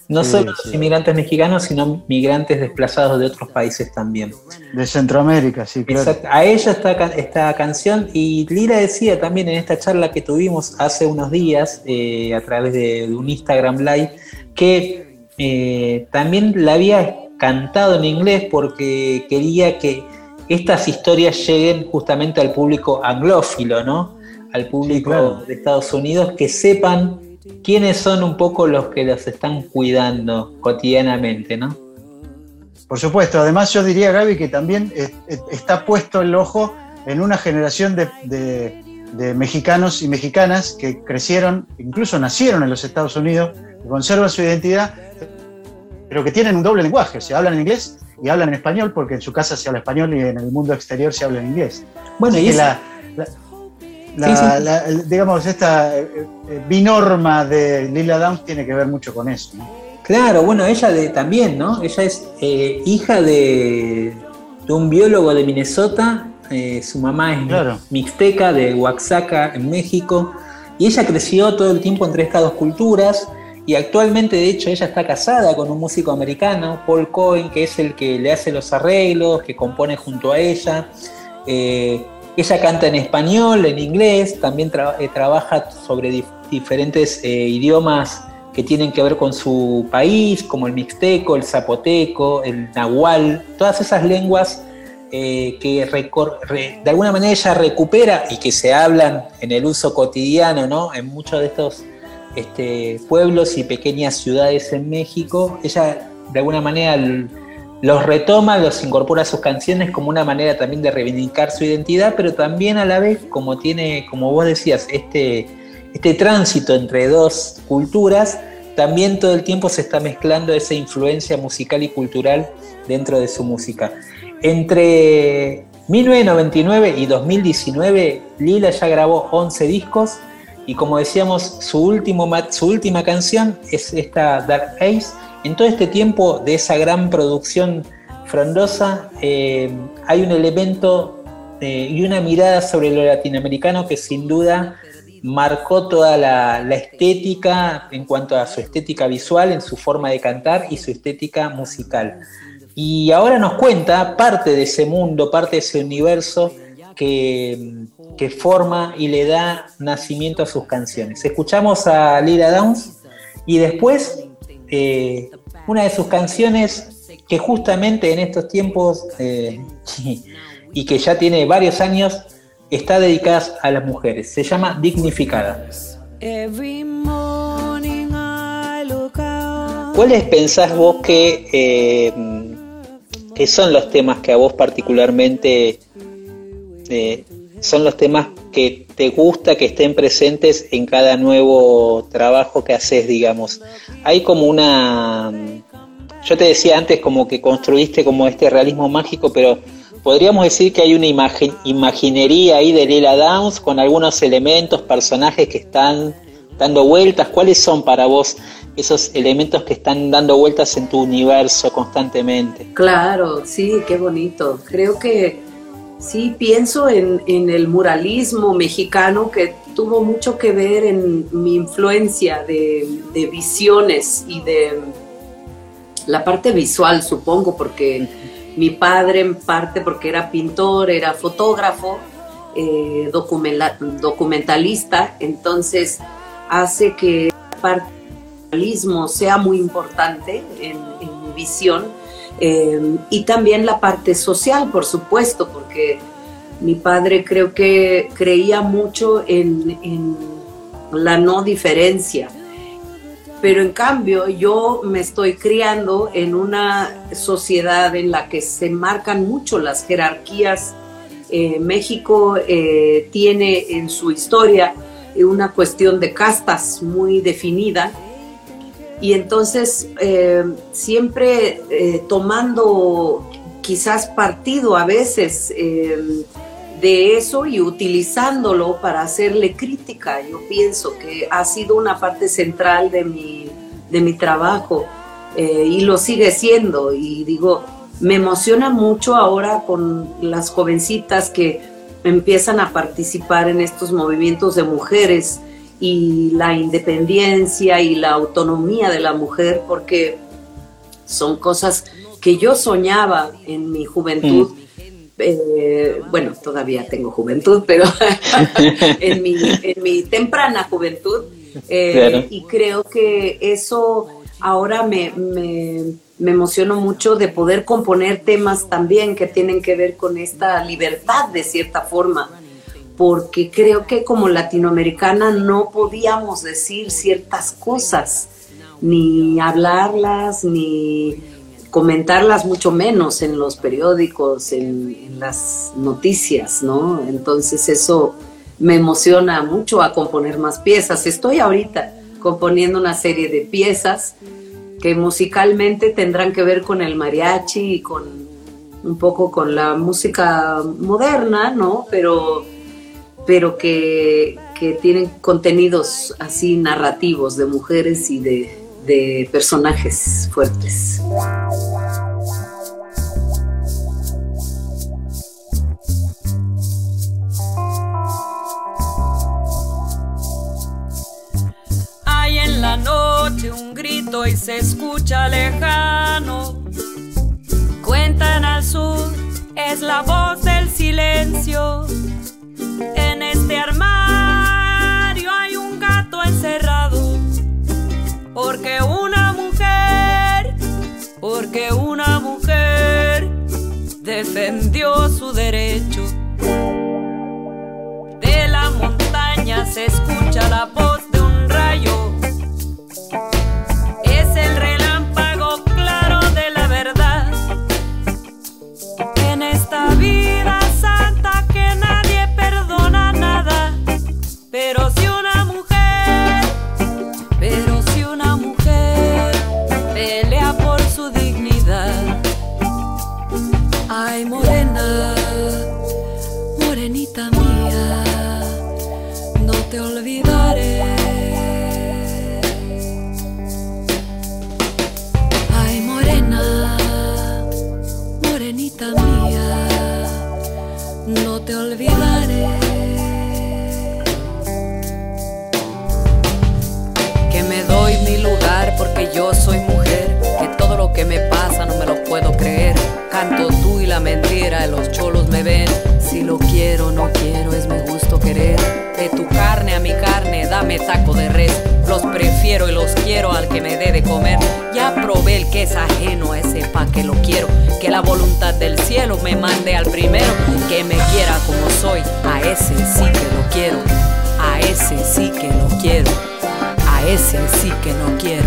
No Sí, solo sí. los inmigrantes mexicanos, sino migrantes desplazados de otros países también. De Centroamérica, sí, claro. Exacto. A ella esta, ca- esta canción, y Lira decía también en esta charla que tuvimos hace unos días eh, a través de, de un Instagram Live, que eh, también la había cantado en inglés porque quería que estas historias lleguen justamente al público anglófilo, ¿no? Al público claro. de Estados Unidos, que sepan quiénes son un poco los que los están cuidando cotidianamente, ¿no? Por supuesto, además yo diría, Gaby, que también está puesto el ojo en una generación de, de- de mexicanos y mexicanas que crecieron, incluso nacieron en los Estados Unidos, que conservan su identidad, pero que tienen un doble lenguaje, o sea, hablan en inglés y hablan en español, porque en su casa se habla español y en el mundo exterior se habla en inglés. Bueno, Así y esa- la, la- la- Sí, sí. la- el- digamos, esta eh, eh, binorma de Lila Downs tiene que ver mucho con eso. ¿no? Claro, bueno, ella de, también, ¿no? Ella es eh, hija de, de un biólogo de Minnesota, eh, su mamá es Claro. mixteca de Oaxaca, en México, y ella creció todo el tiempo entre estas dos culturas, y actualmente, de hecho, ella está casada con un músico americano, Paul Cohen, que es el que le hace los arreglos, que compone junto a ella. Eh, ella canta en español, en inglés, también eh, trabaja sobre dif- diferentes eh, idiomas que tienen que ver con su país, como el mixteco, el zapoteco, el nahual, todas esas lenguas eh, que de alguna manera ella recupera y que se hablan en el uso cotidiano, ¿no? En muchos de estos este, pueblos y pequeñas ciudades en México, ella de alguna manera los retoma, los incorpora a sus canciones como una manera también de reivindicar su identidad, pero también a la vez, como tiene, como vos decías, este, este tránsito entre dos culturas, también todo el tiempo se está mezclando esa influencia musical y cultural dentro de su música. Entre 1999 y 2019, Lila ya grabó 11 discos y como decíamos, su, último, su última canción es esta Dark Ace en todo este tiempo de esa gran producción frondosa, eh, hay un elemento eh, y una mirada sobre lo latinoamericano que sin duda marcó toda la, estética en cuanto a su estética visual, en su forma de cantar y su estética musical. Y ahora nos cuenta parte de ese mundo, parte de ese universo que, que forma y le da nacimiento a sus canciones. Escuchamos a Lila Downs y después eh, una de sus canciones que justamente en estos tiempos eh, (laughs) y que ya tiene varios años está dedicada a las mujeres. Se llama Dignificada. ¿Cuáles pensás vos que, eh, que son los temas que a vos particularmente son los temas que te gusta que estén presentes en cada nuevo trabajo que haces, digamos. Hay como una... Yo te decía antes como que construiste como este realismo mágico, pero podríamos decir que hay una imagen, imaginería ahí de Lila Downs con algunos elementos, personajes que están dando vueltas. ¿Cuáles son para vos esos elementos que están dando vueltas en tu universo constantemente? Claro, sí, qué bonito. Creo que Sí, pienso en, el muralismo mexicano que tuvo mucho que ver en mi influencia de, visiones y de la parte visual, supongo, porque mi padre en parte porque era pintor, era fotógrafo, eh, documentalista, entonces hace que el parte muralismo sea muy importante en mi visión Em, y también la parte social, por supuesto, porque mi padre creo que creía mucho en, la no diferencia. Pero en cambio yo me estoy criando en una sociedad en la que se marcan mucho las jerarquías. Eh, México eh, tiene en su historia una cuestión de castas muy definida y entonces eh, siempre eh, tomando quizás partido a veces eh, de eso y utilizándolo para hacerle crítica. Yo pienso que ha sido una parte central de mi, de mi trabajo y lo sigue siendo. Y digo, me emociona mucho ahora con las jovencitas que empiezan a participar en estos movimientos de mujeres y la independencia y la autonomía de la mujer, porque son cosas que yo soñaba en mi juventud. Mm. Eh, bueno, todavía tengo juventud, pero (laughs) en, mi, temprana juventud. Eh, y creo que eso ahora me, me, me emociono mucho de poder componer temas también que tienen que ver con esta libertad de cierta forma porque creo que como latinoamericana no podíamos decir ciertas cosas, ni hablarlas, ni comentarlas, mucho menos en los periódicos, en, las noticias, ¿no? Entonces eso me emociona mucho a componer más piezas. Estoy ahorita componiendo una serie de piezas que musicalmente tendrán que ver con el mariachi y con un poco con la música moderna, ¿no? Pero pero que, tienen contenidos así narrativos de mujeres y de, personajes fuertes. Hay en la noche un grito y se escucha lejano. Cuentan al sur, es la voz del silencio en este armario hay un gato encerrado. Porque una mujer, porque una mujer defendió su derecho. De la montaña se escucha la voz de un rayo. Canto tú y la mentira, los cholos me ven. Si lo quiero, no quiero, es mi gusto querer. De tu carne a mi carne, dame taco de res. Los prefiero y los quiero al que me dé de comer. Ya probé el que es ajeno a ese pa' que lo quiero. Que la voluntad del cielo me mande al primero. Que me quiera como soy, a ese sí que lo quiero. A ese sí que lo quiero. A ese sí que no quiero.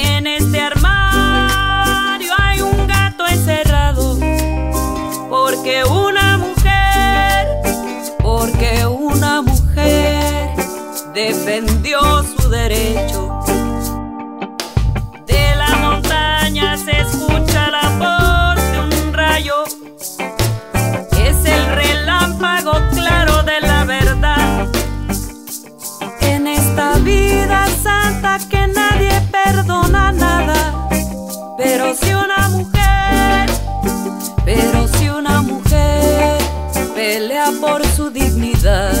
En este armario hay un gato encerrado. Porque una mujer, porque una mujer defendió su derecho. Pero si una mujer, pero si una mujer pelea por su dignidad.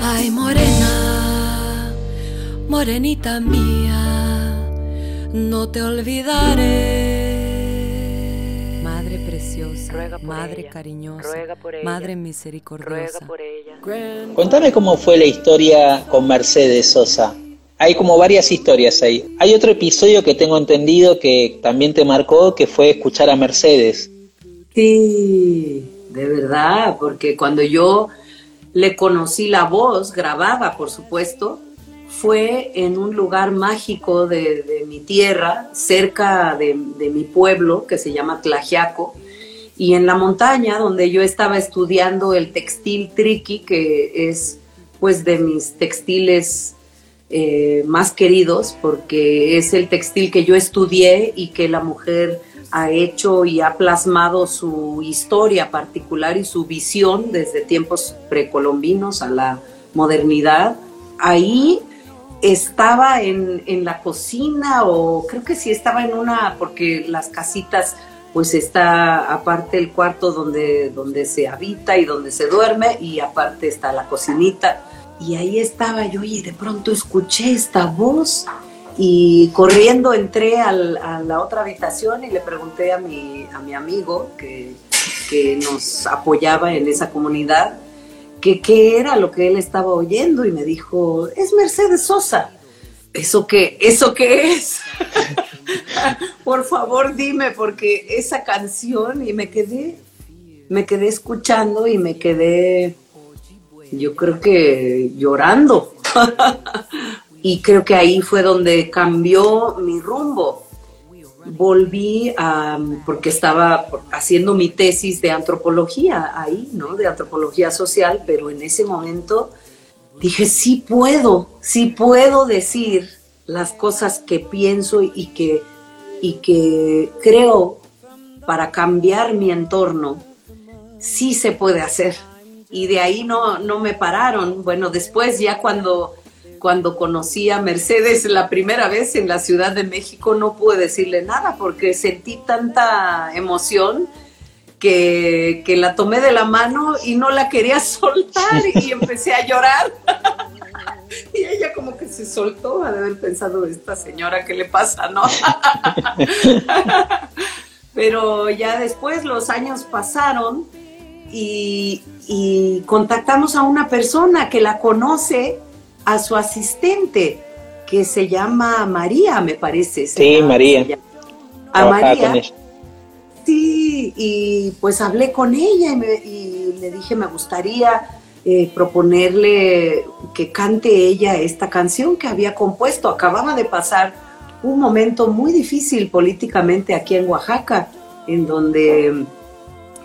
Ay, morena, morenita mía, no te olvidaré. Madre preciosa, madre cariñosa, madre misericordiosa. Contame cómo fue la historia con Mercedes Sosa. Hay como varias historias ahí. Hay otro episodio que tengo entendido que también te marcó, que fue escuchar a Mercedes. Sí, de verdad, porque cuando yo le conocí la voz, grababa, por supuesto, fue en un lugar mágico de, mi tierra, cerca de, de, mi pueblo, que se llama Tlajiaco, y en la montaña donde yo estaba estudiando el textil triqui, que es pues de mis textiles eh, más queridos, porque es el textil que yo estudié y que la mujer ha hecho y ha plasmado su historia particular y su visión desde tiempos precolombinos a la modernidad. Ahí estaba en, en, la cocina o creo que sí estaba en una, porque las casitas, pues está aparte el cuarto donde, donde se habita y donde se duerme y aparte está la cocinita. Y ahí estaba yo y de pronto escuché esta voz y corriendo entré al, a la otra habitación y le pregunté a mi, a mi amigo que, que nos apoyaba en esa comunidad que qué era lo que él estaba oyendo y me dijo, es Mercedes Sosa. ¿Eso qué? ¿Eso qué es? (laughs) Por favor, dime, porque esa canción y me quedé, me quedé escuchando y me quedé, yo creo que llorando. (laughs) y creo que ahí fue donde cambió mi rumbo. Volví a, porque estaba haciendo mi tesis de antropología ahí, ¿no? De antropología social, pero en ese momento dije, sí puedo, sí puedo decir las cosas que pienso y que, y que creo para cambiar mi entorno, sí se puede hacer. Y de ahí no, no me pararon. Bueno, después ya cuando, cuando conocí a Mercedes la primera vez en la Ciudad de México, no pude decirle nada porque sentí tanta emoción que, que, la tomé de la mano y no la quería (laughs) soltar y empecé a llorar. (laughs) y ella como que se soltó a haber pensado, esta señora, ¿qué le pasa? ¿No? (laughs) Pero ya después los años pasaron y, y contactamos a una persona que la conoce a su asistente que se llama María, me parece. Sí, María. A María. con ella. Sí, y pues hablé con ella y, me- y le dije, me gustaría eh, proponerle que cante ella esta canción que había compuesto. Acababa de pasar un momento muy difícil políticamente aquí en Oaxaca, en donde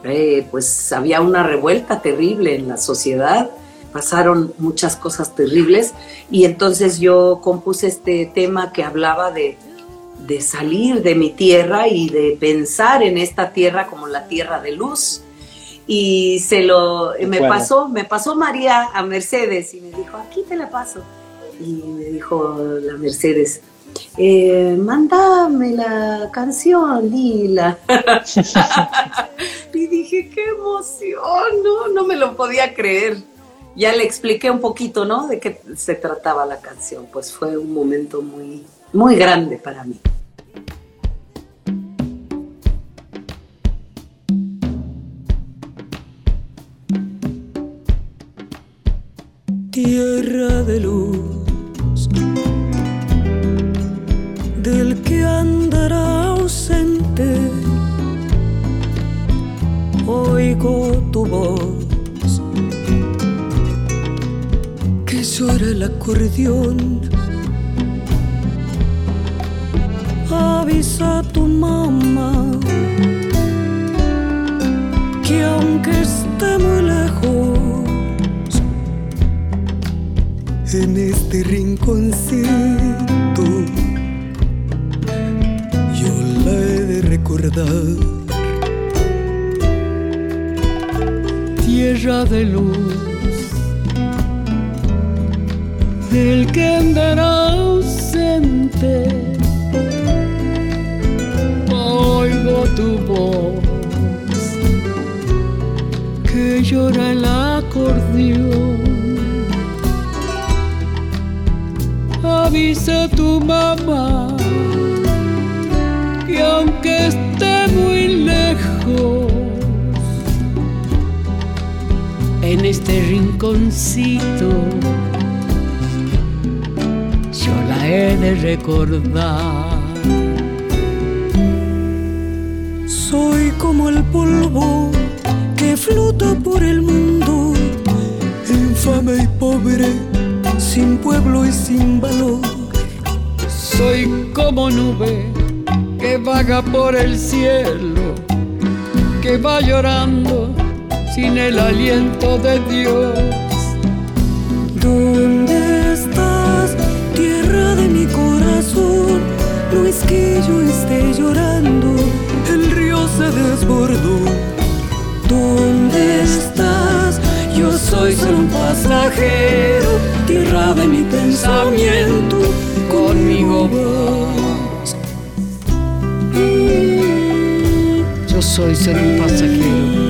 eh, pues había una revuelta terrible en la sociedad, pasaron muchas cosas terribles y entonces yo compuse este tema que hablaba de, de salir de mi tierra y de pensar en esta tierra como la tierra de luz. Y se lo me pasó, me pasó María a Mercedes y me dijo, aquí te la paso. Y me dijo la Mercedes, eh, mándame la canción, Lila. (laughs) y dije, qué emoción, no, no me lo podía creer. Ya le expliqué un poquito, ¿no? De qué se trataba la canción. Pues fue un momento muy, muy grande para mí. tierra de luz, el acordeón. Avisa a tu mamá que aunque esté muy lejos, en este rinconcito yo la he de recordar. Tierra de luz, del que andará ausente, oigo tu voz que llora el acordeón. avisa a tu mamá que aunque esté muy lejos, en este rinconcito yo la he de recordar. Soy como el polvo que flota por el mundo, infame y pobre sin pueblo y sin valor. Soy como nube que vaga por el cielo, que va llorando sin el aliento de Dios. ¿Dónde No es que yo esté llorando, el río se desbordó. ¿Dónde estás? Yo soy solo un pasajero, tierra de mi pensamiento, conmigo vas. Yo soy solo un pasajero,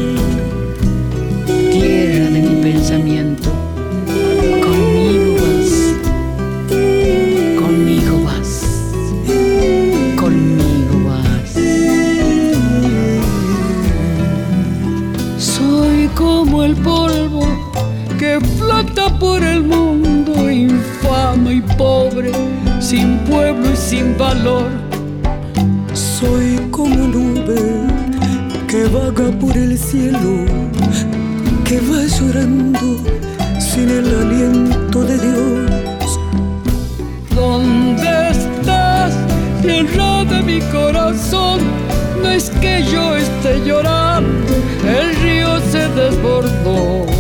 sin valor. Soy como nube que vaga por el cielo, que va llorando sin el aliento de Dios. ¿Dónde estás, tierra de mi corazón? No es que yo esté llorando, el río se desbordó.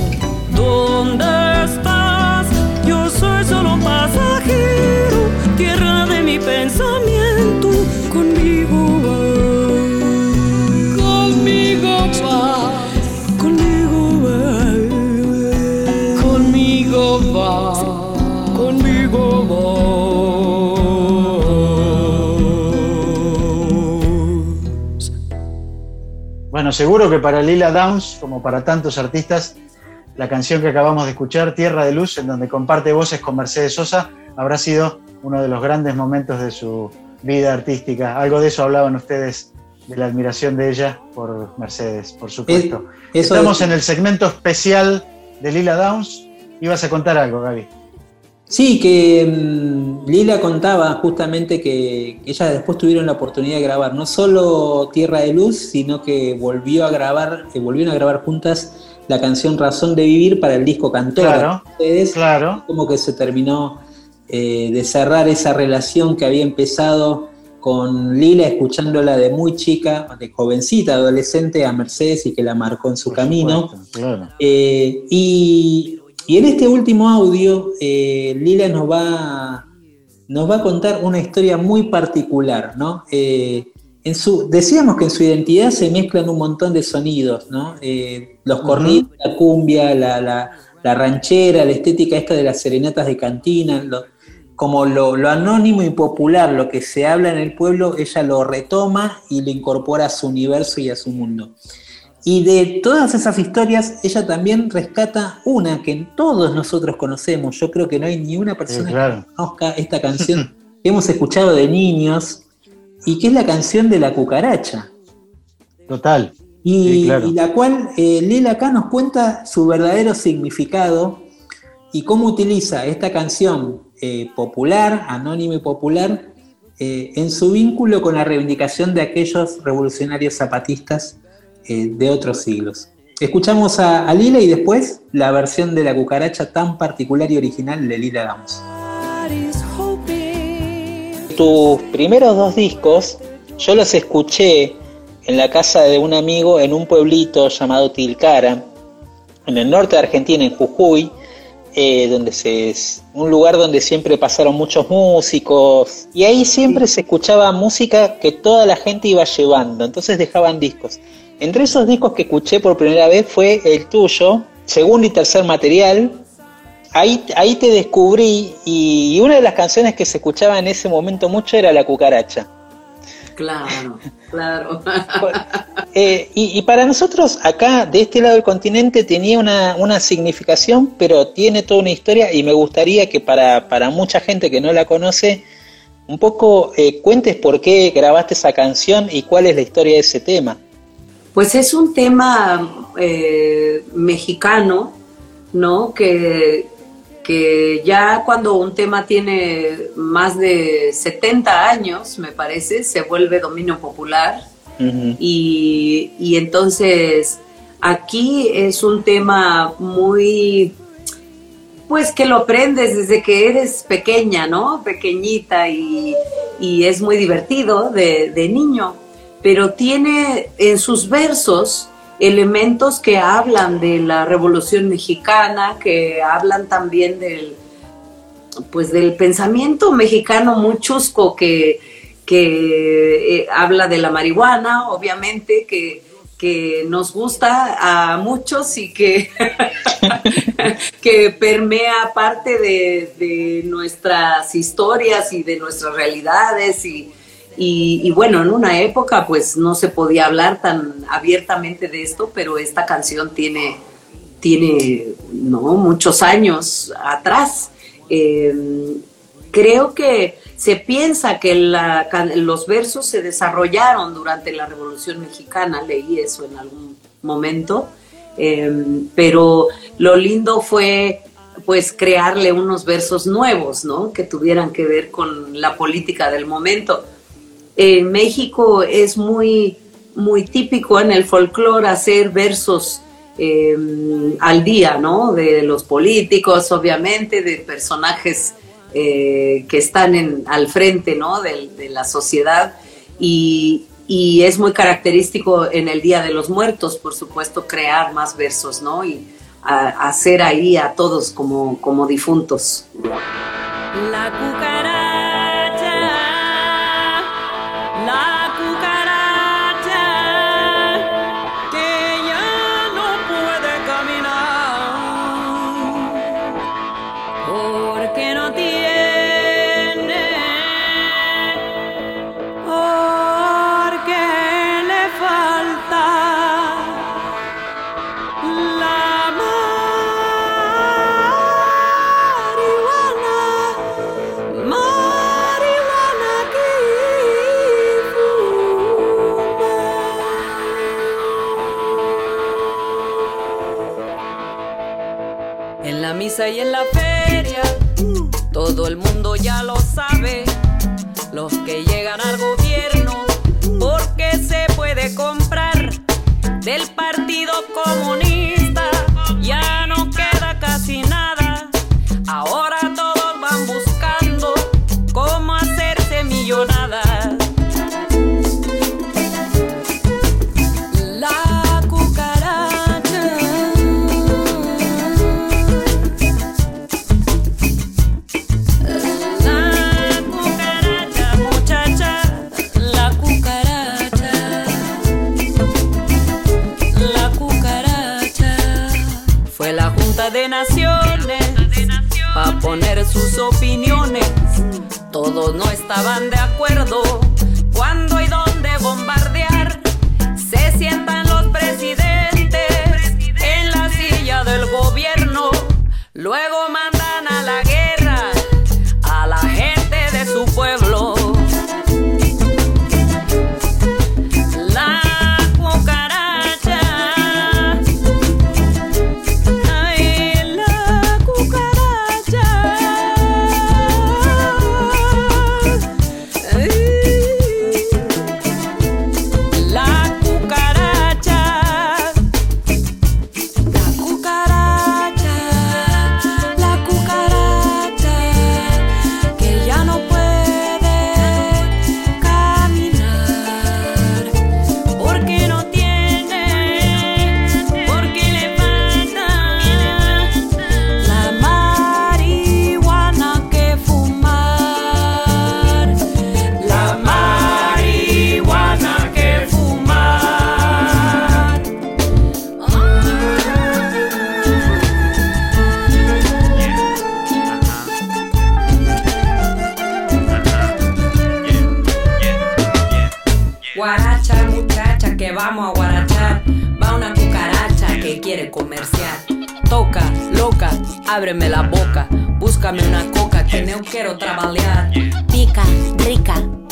Bueno, seguro que para Lila Downs, como para tantos artistas, la canción que acabamos de escuchar, Tierra de Luz, en donde comparte voces con Mercedes Sosa, habrá sido uno de los grandes momentos de su vida artística. Algo de eso hablaban ustedes, de la admiración de ella por Mercedes, por supuesto. Eso Estamos es- en el segmento especial de Lila Downs. Ibas a contar algo, Gaby. Sí, que mm, Lila contaba justamente que ellas después tuvieron la oportunidad de grabar no solo Tierra de Luz, sino que volvió a grabar, eh, volvieron a grabar juntas la canción Razón de Vivir para el disco Cantora. Claro, claro. Como que se terminó eh, de cerrar esa relación que había empezado con Lila escuchándola de muy chica, de jovencita, adolescente a Mercedes y que la marcó en su camino. Supuesto, claro. Eh, y, y en este último audio, eh, Lila nos va, nos va a contar una historia muy particular, ¿no? Eh, en su, decíamos que en su identidad se mezclan un montón de sonidos, ¿no? Eh, los corridos, la cumbia, la, la- la ranchera, la estética esta de las serenatas de cantina, lo- como lo, lo anónimo y popular, lo que se habla en el pueblo, ella lo retoma y lo incorpora a su universo y a su mundo. Y de todas esas historias, ella también rescata una que todos nosotros conocemos. Yo creo que no hay ni una persona Sí, claro. que conozca esta (laughs) canción que hemos escuchado de niños y que es la canción de la cucaracha. Total. Y, Sí, claro. y la cual eh, Lila acá nos cuenta su verdadero significado y cómo utiliza esta canción eh, popular, anónima y popular, eh, en su vínculo con la reivindicación de aquellos revolucionarios zapatistas eh, de otros siglos. Escuchamos a, Lila y después la versión de la cucaracha tan particular y original de Lila Downs. Tus primeros dos discos yo los escuché en la casa de un amigo en un pueblito llamado Tilcara, en el norte de Argentina, en Jujuy, eh, donde se, un lugar donde siempre pasaron muchos músicos y ahí siempre se escuchaba música que toda la gente iba llevando, entonces dejaban discos. Entre esos discos que escuché por primera vez fue el tuyo, segundo y tercer material. Ahí, ahí te descubrí y, y una de las canciones que se escuchaba en ese momento mucho era La Cucaracha. Claro, (laughs) claro. Eh, y, y para nosotros acá, de este lado del continente, tenía una, una significación, pero tiene toda una historia y me gustaría que para, para mucha gente que no la conoce, un poco eh, cuentes por qué grabaste esa canción y cuál es la historia de ese tema. Pues es un tema eh, mexicano, ¿no? Que, que ya cuando un tema tiene más de 70 años, me parece, se vuelve dominio popular. Y, y entonces aquí es un tema muy, pues que lo aprendes desde que eres pequeña, ¿no? Pequeñita y, y es muy divertido de, de niño, pero tiene en sus versos elementos que hablan de la Revolución Mexicana, que hablan también del, pues del pensamiento mexicano muy chusco que, que eh, habla de la marihuana, obviamente, que, que nos gusta a muchos y que, (laughs) que permea parte de, de nuestras historias y de nuestras realidades y, y, bueno, en una época pues no se podía hablar tan abiertamente de esto, pero esta canción tiene, tiene ¿no? muchos años atrás. Eh, creo que se piensa que los versos se desarrollaron durante la Revolución Mexicana, leí eso en algún momento, eh, pero lo lindo fue pues crearle unos versos nuevos, ¿no? Que tuvieran que ver con la política del momento. En México es muy, muy típico en el folclore hacer versos eh, al día, ¿no? De los políticos, obviamente, de personajes eh, que están en, al frente, ¿no? De, la sociedad. Y, es muy característico en el Día de los Muertos, por supuesto, crear más versos, ¿no? Y hacer ahí a todos como, como difuntos. La Y en opiniones. Todos no estaban de acuerdo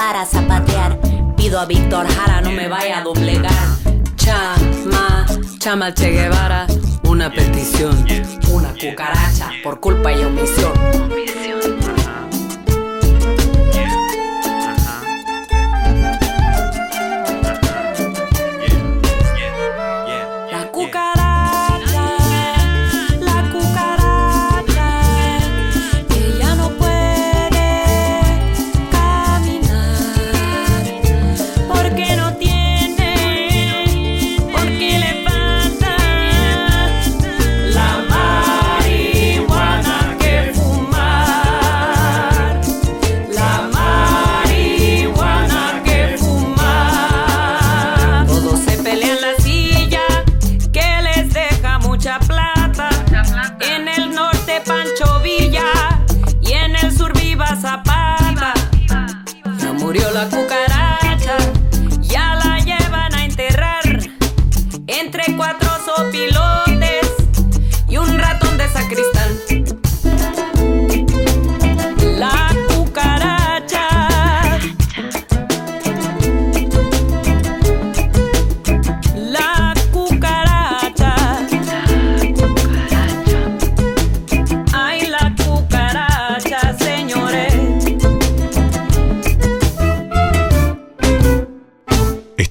para zapatear. Pido a Víctor Jara no me vaya a doblegar. Chama, chama Che Guevara. Una petición, una cucaracha Por culpa y omisión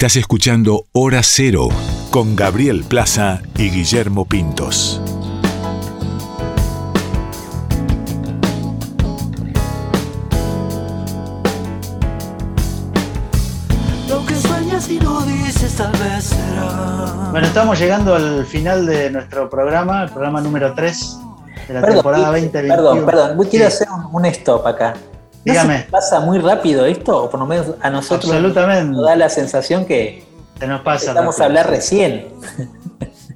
Estás escuchando Hora Cero con Gabriel Plaza y Guillermo Pintos. Lo que sueñas y no dices tal vez será. Bueno, estamos llegando al final de nuestro programa, el programa número 3 de la Perdón, temporada Perdón, 2021. perdón, quiero Sí. hacer un, un stop acá. ¿No Dígame. se pasa muy rápido esto? O por lo menos a nosotros Absolutamente. nos da la sensación que Se nos pasa estamos a hablar recién.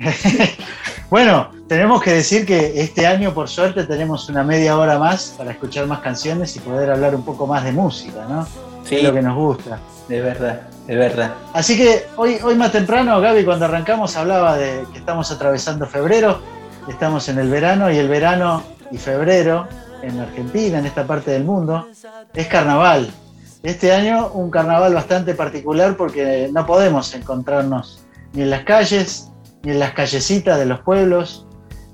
(laughs) Bueno, tenemos que decir que este año, por suerte, tenemos una media hora más para escuchar más canciones y poder hablar un poco más de música, ¿no? Sí. Es lo que nos gusta. De verdad, de verdad. Así que hoy, hoy más temprano, Gaby, cuando arrancamos hablaba de que estamos atravesando febrero, estamos en el verano y el verano y febrero en Argentina, en esta parte del mundo, es carnaval. Este año un carnaval bastante particular porque no podemos encontrarnos ni en las calles, ni en las callecitas de los pueblos,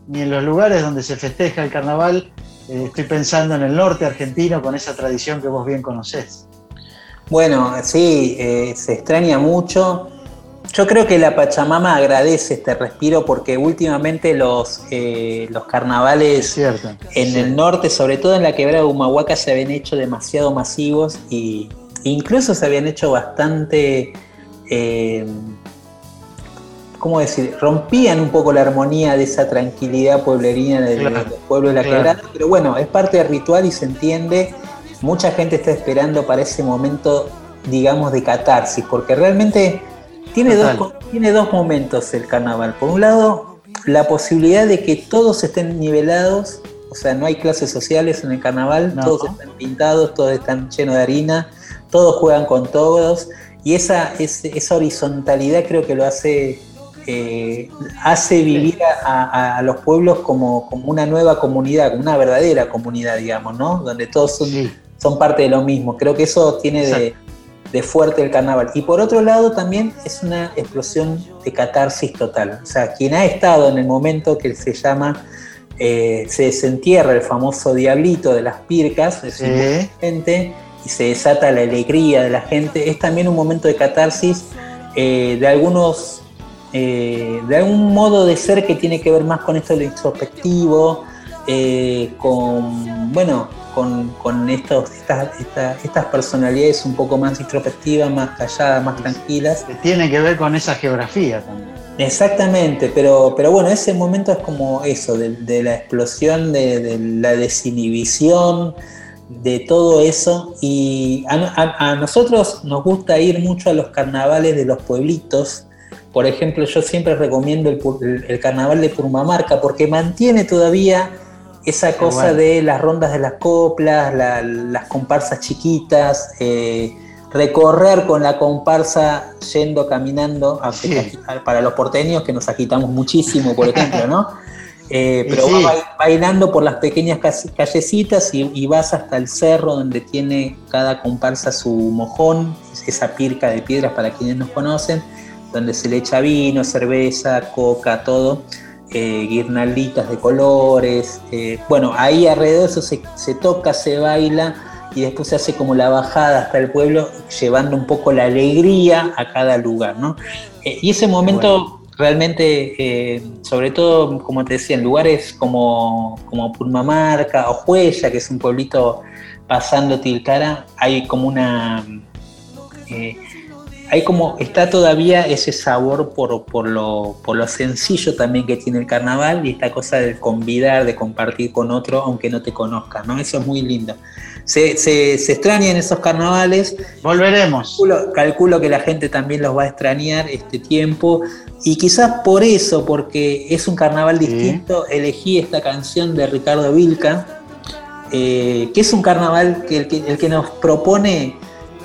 ni en los lugares donde se festeja el carnaval eh, estoy pensando en el norte argentino con esa tradición que vos bien conocés. Bueno, sí, eh, se extraña mucho. Yo creo que la Pachamama agradece este respiro porque últimamente los, eh, los carnavales en el norte, sobre todo en la quebrada de Humahuaca, se habían hecho demasiado masivos y incluso se habían hecho bastante, eh, ¿cómo decir? Rompían un poco la armonía de esa tranquilidad pueblerina del, pueblo de la quebrada, pero bueno, es parte del ritual y se entiende. Mucha gente está esperando para ese momento, digamos, de catarsis, porque realmente tiene dos, tiene dos momentos el carnaval. Por un lado, la posibilidad de que todos estén nivelados, o sea, no hay clases sociales en el carnaval, todos están pintados, todos están llenos de harina, todos juegan con todos, y esa, esa horizontalidad creo que lo hace, eh, hace vivir a, los pueblos como, como, una nueva comunidad, como una verdadera comunidad, digamos, ¿no? Donde todos son, son parte de lo mismo. Creo que eso tiene de de fuerte el carnaval. Y por otro lado también es una explosión de catarsis total. O sea, quien ha estado en el momento que se llama, eh, se desentierra el famoso diablito de las pircas, es gente, y se desata la alegría de la gente, es también un momento de catarsis eh, de algunos, eh, de algún modo de ser que tiene que ver más con esto de lo introspectivo, con, bueno, con, estos, estas, personalidades un poco más introspectivas, más calladas, más tranquilas. tiene que ver con esa geografía también. Exactamente, pero, pero bueno, ese momento es como eso, de, la explosión, de, la desinhibición, de todo eso. Y a, nosotros nos gusta ir mucho a los carnavales de los pueblitos. Por ejemplo, yo siempre recomiendo el, el carnaval de Purmamarca porque mantiene todavía esa cosa de las rondas de las coplas, las comparsas chiquitas, eh, recorrer con la comparsa yendo caminando, para los porteños que nos agitamos muchísimo, por ejemplo, ¿no? (laughs) Eh, pero vas bailando por las pequeñas callecitas y, vas hasta el cerro donde tiene cada comparsa su mojón, esa pirca de piedras para quienes nos conocen, donde se le echa vino, cerveza, coca, todo eh, guirnalditas de colores. Eh, bueno, ahí alrededor eso se, toca, se baila y después se hace como la bajada hasta el pueblo, llevando un poco la alegría a cada lugar, ¿no? Eh, y ese momento realmente, eh, sobre todo, como te decía, en lugares como, como Purmamarca o Huella, que es un pueblito pasando Tilcara, hay como una hay como, está todavía ese sabor por, por, lo, por lo sencillo también que tiene el carnaval y esta cosa de convidar, de compartir con otro aunque no te conozca, ¿no? Eso es muy lindo. Se, se, extrañan esos carnavales. Volveremos. Calculo, que la gente también los va a extrañar este tiempo y quizás por eso, porque es un carnaval distinto, elegí esta canción de Ricardo Vilca, eh, que es un carnaval que el, que el que nos propone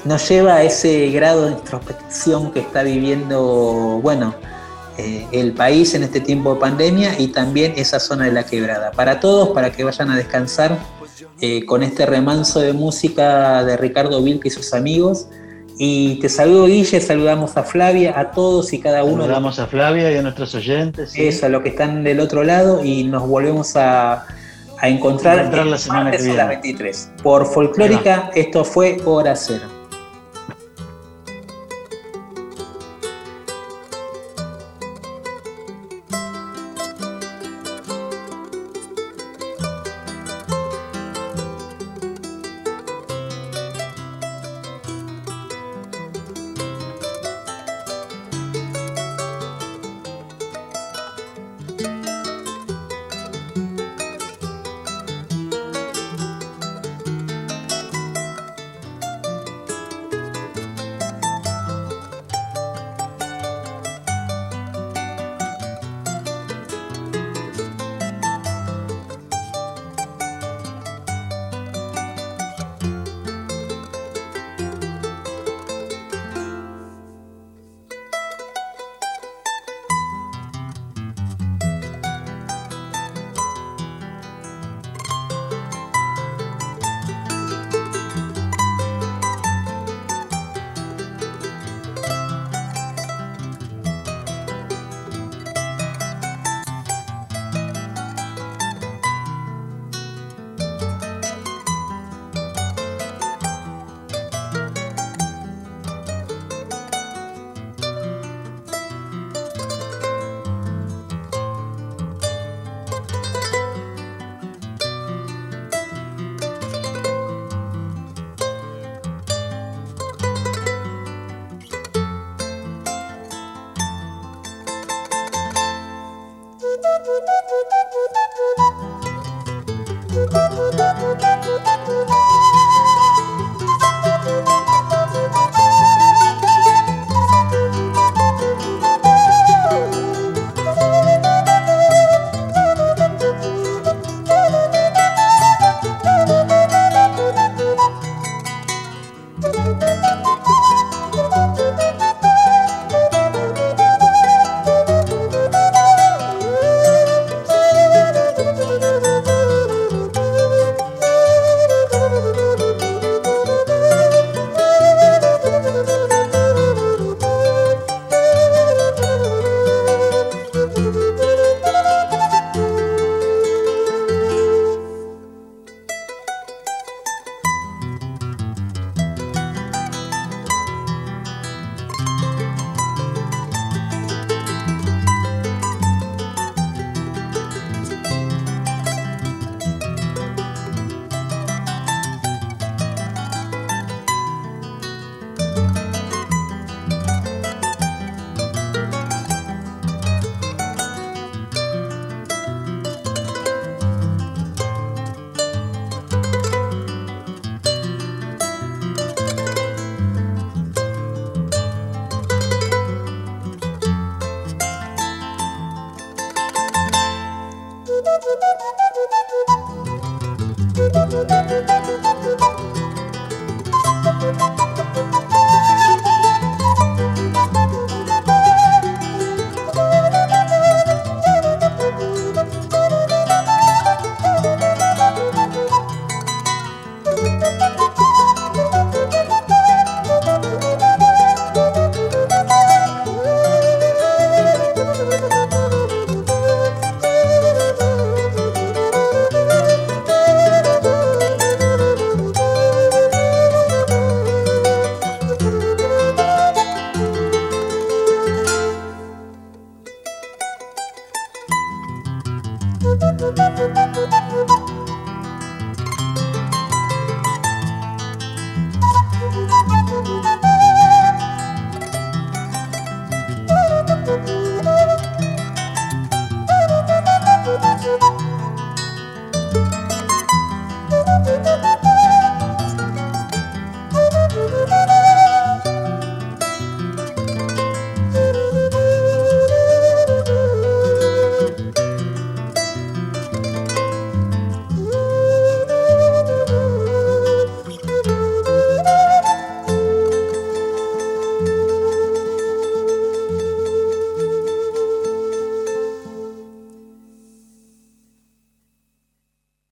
nos lleva a ese grado de introspección que está viviendo, bueno, eh, el país en este tiempo de pandemia y también esa zona de la quebrada. Para todos, para que vayan a descansar eh, con este remanso de música de Ricardo Vilca y sus amigos. Y te saludo Guille, saludamos a Flavia, a todos y cada uno. Saludamos a Flavia y a nuestros oyentes. Eso, a los que están del otro lado y nos volvemos a, encontrar, la semana que viene. 23. Por Folclórica, esto fue Hora Cero.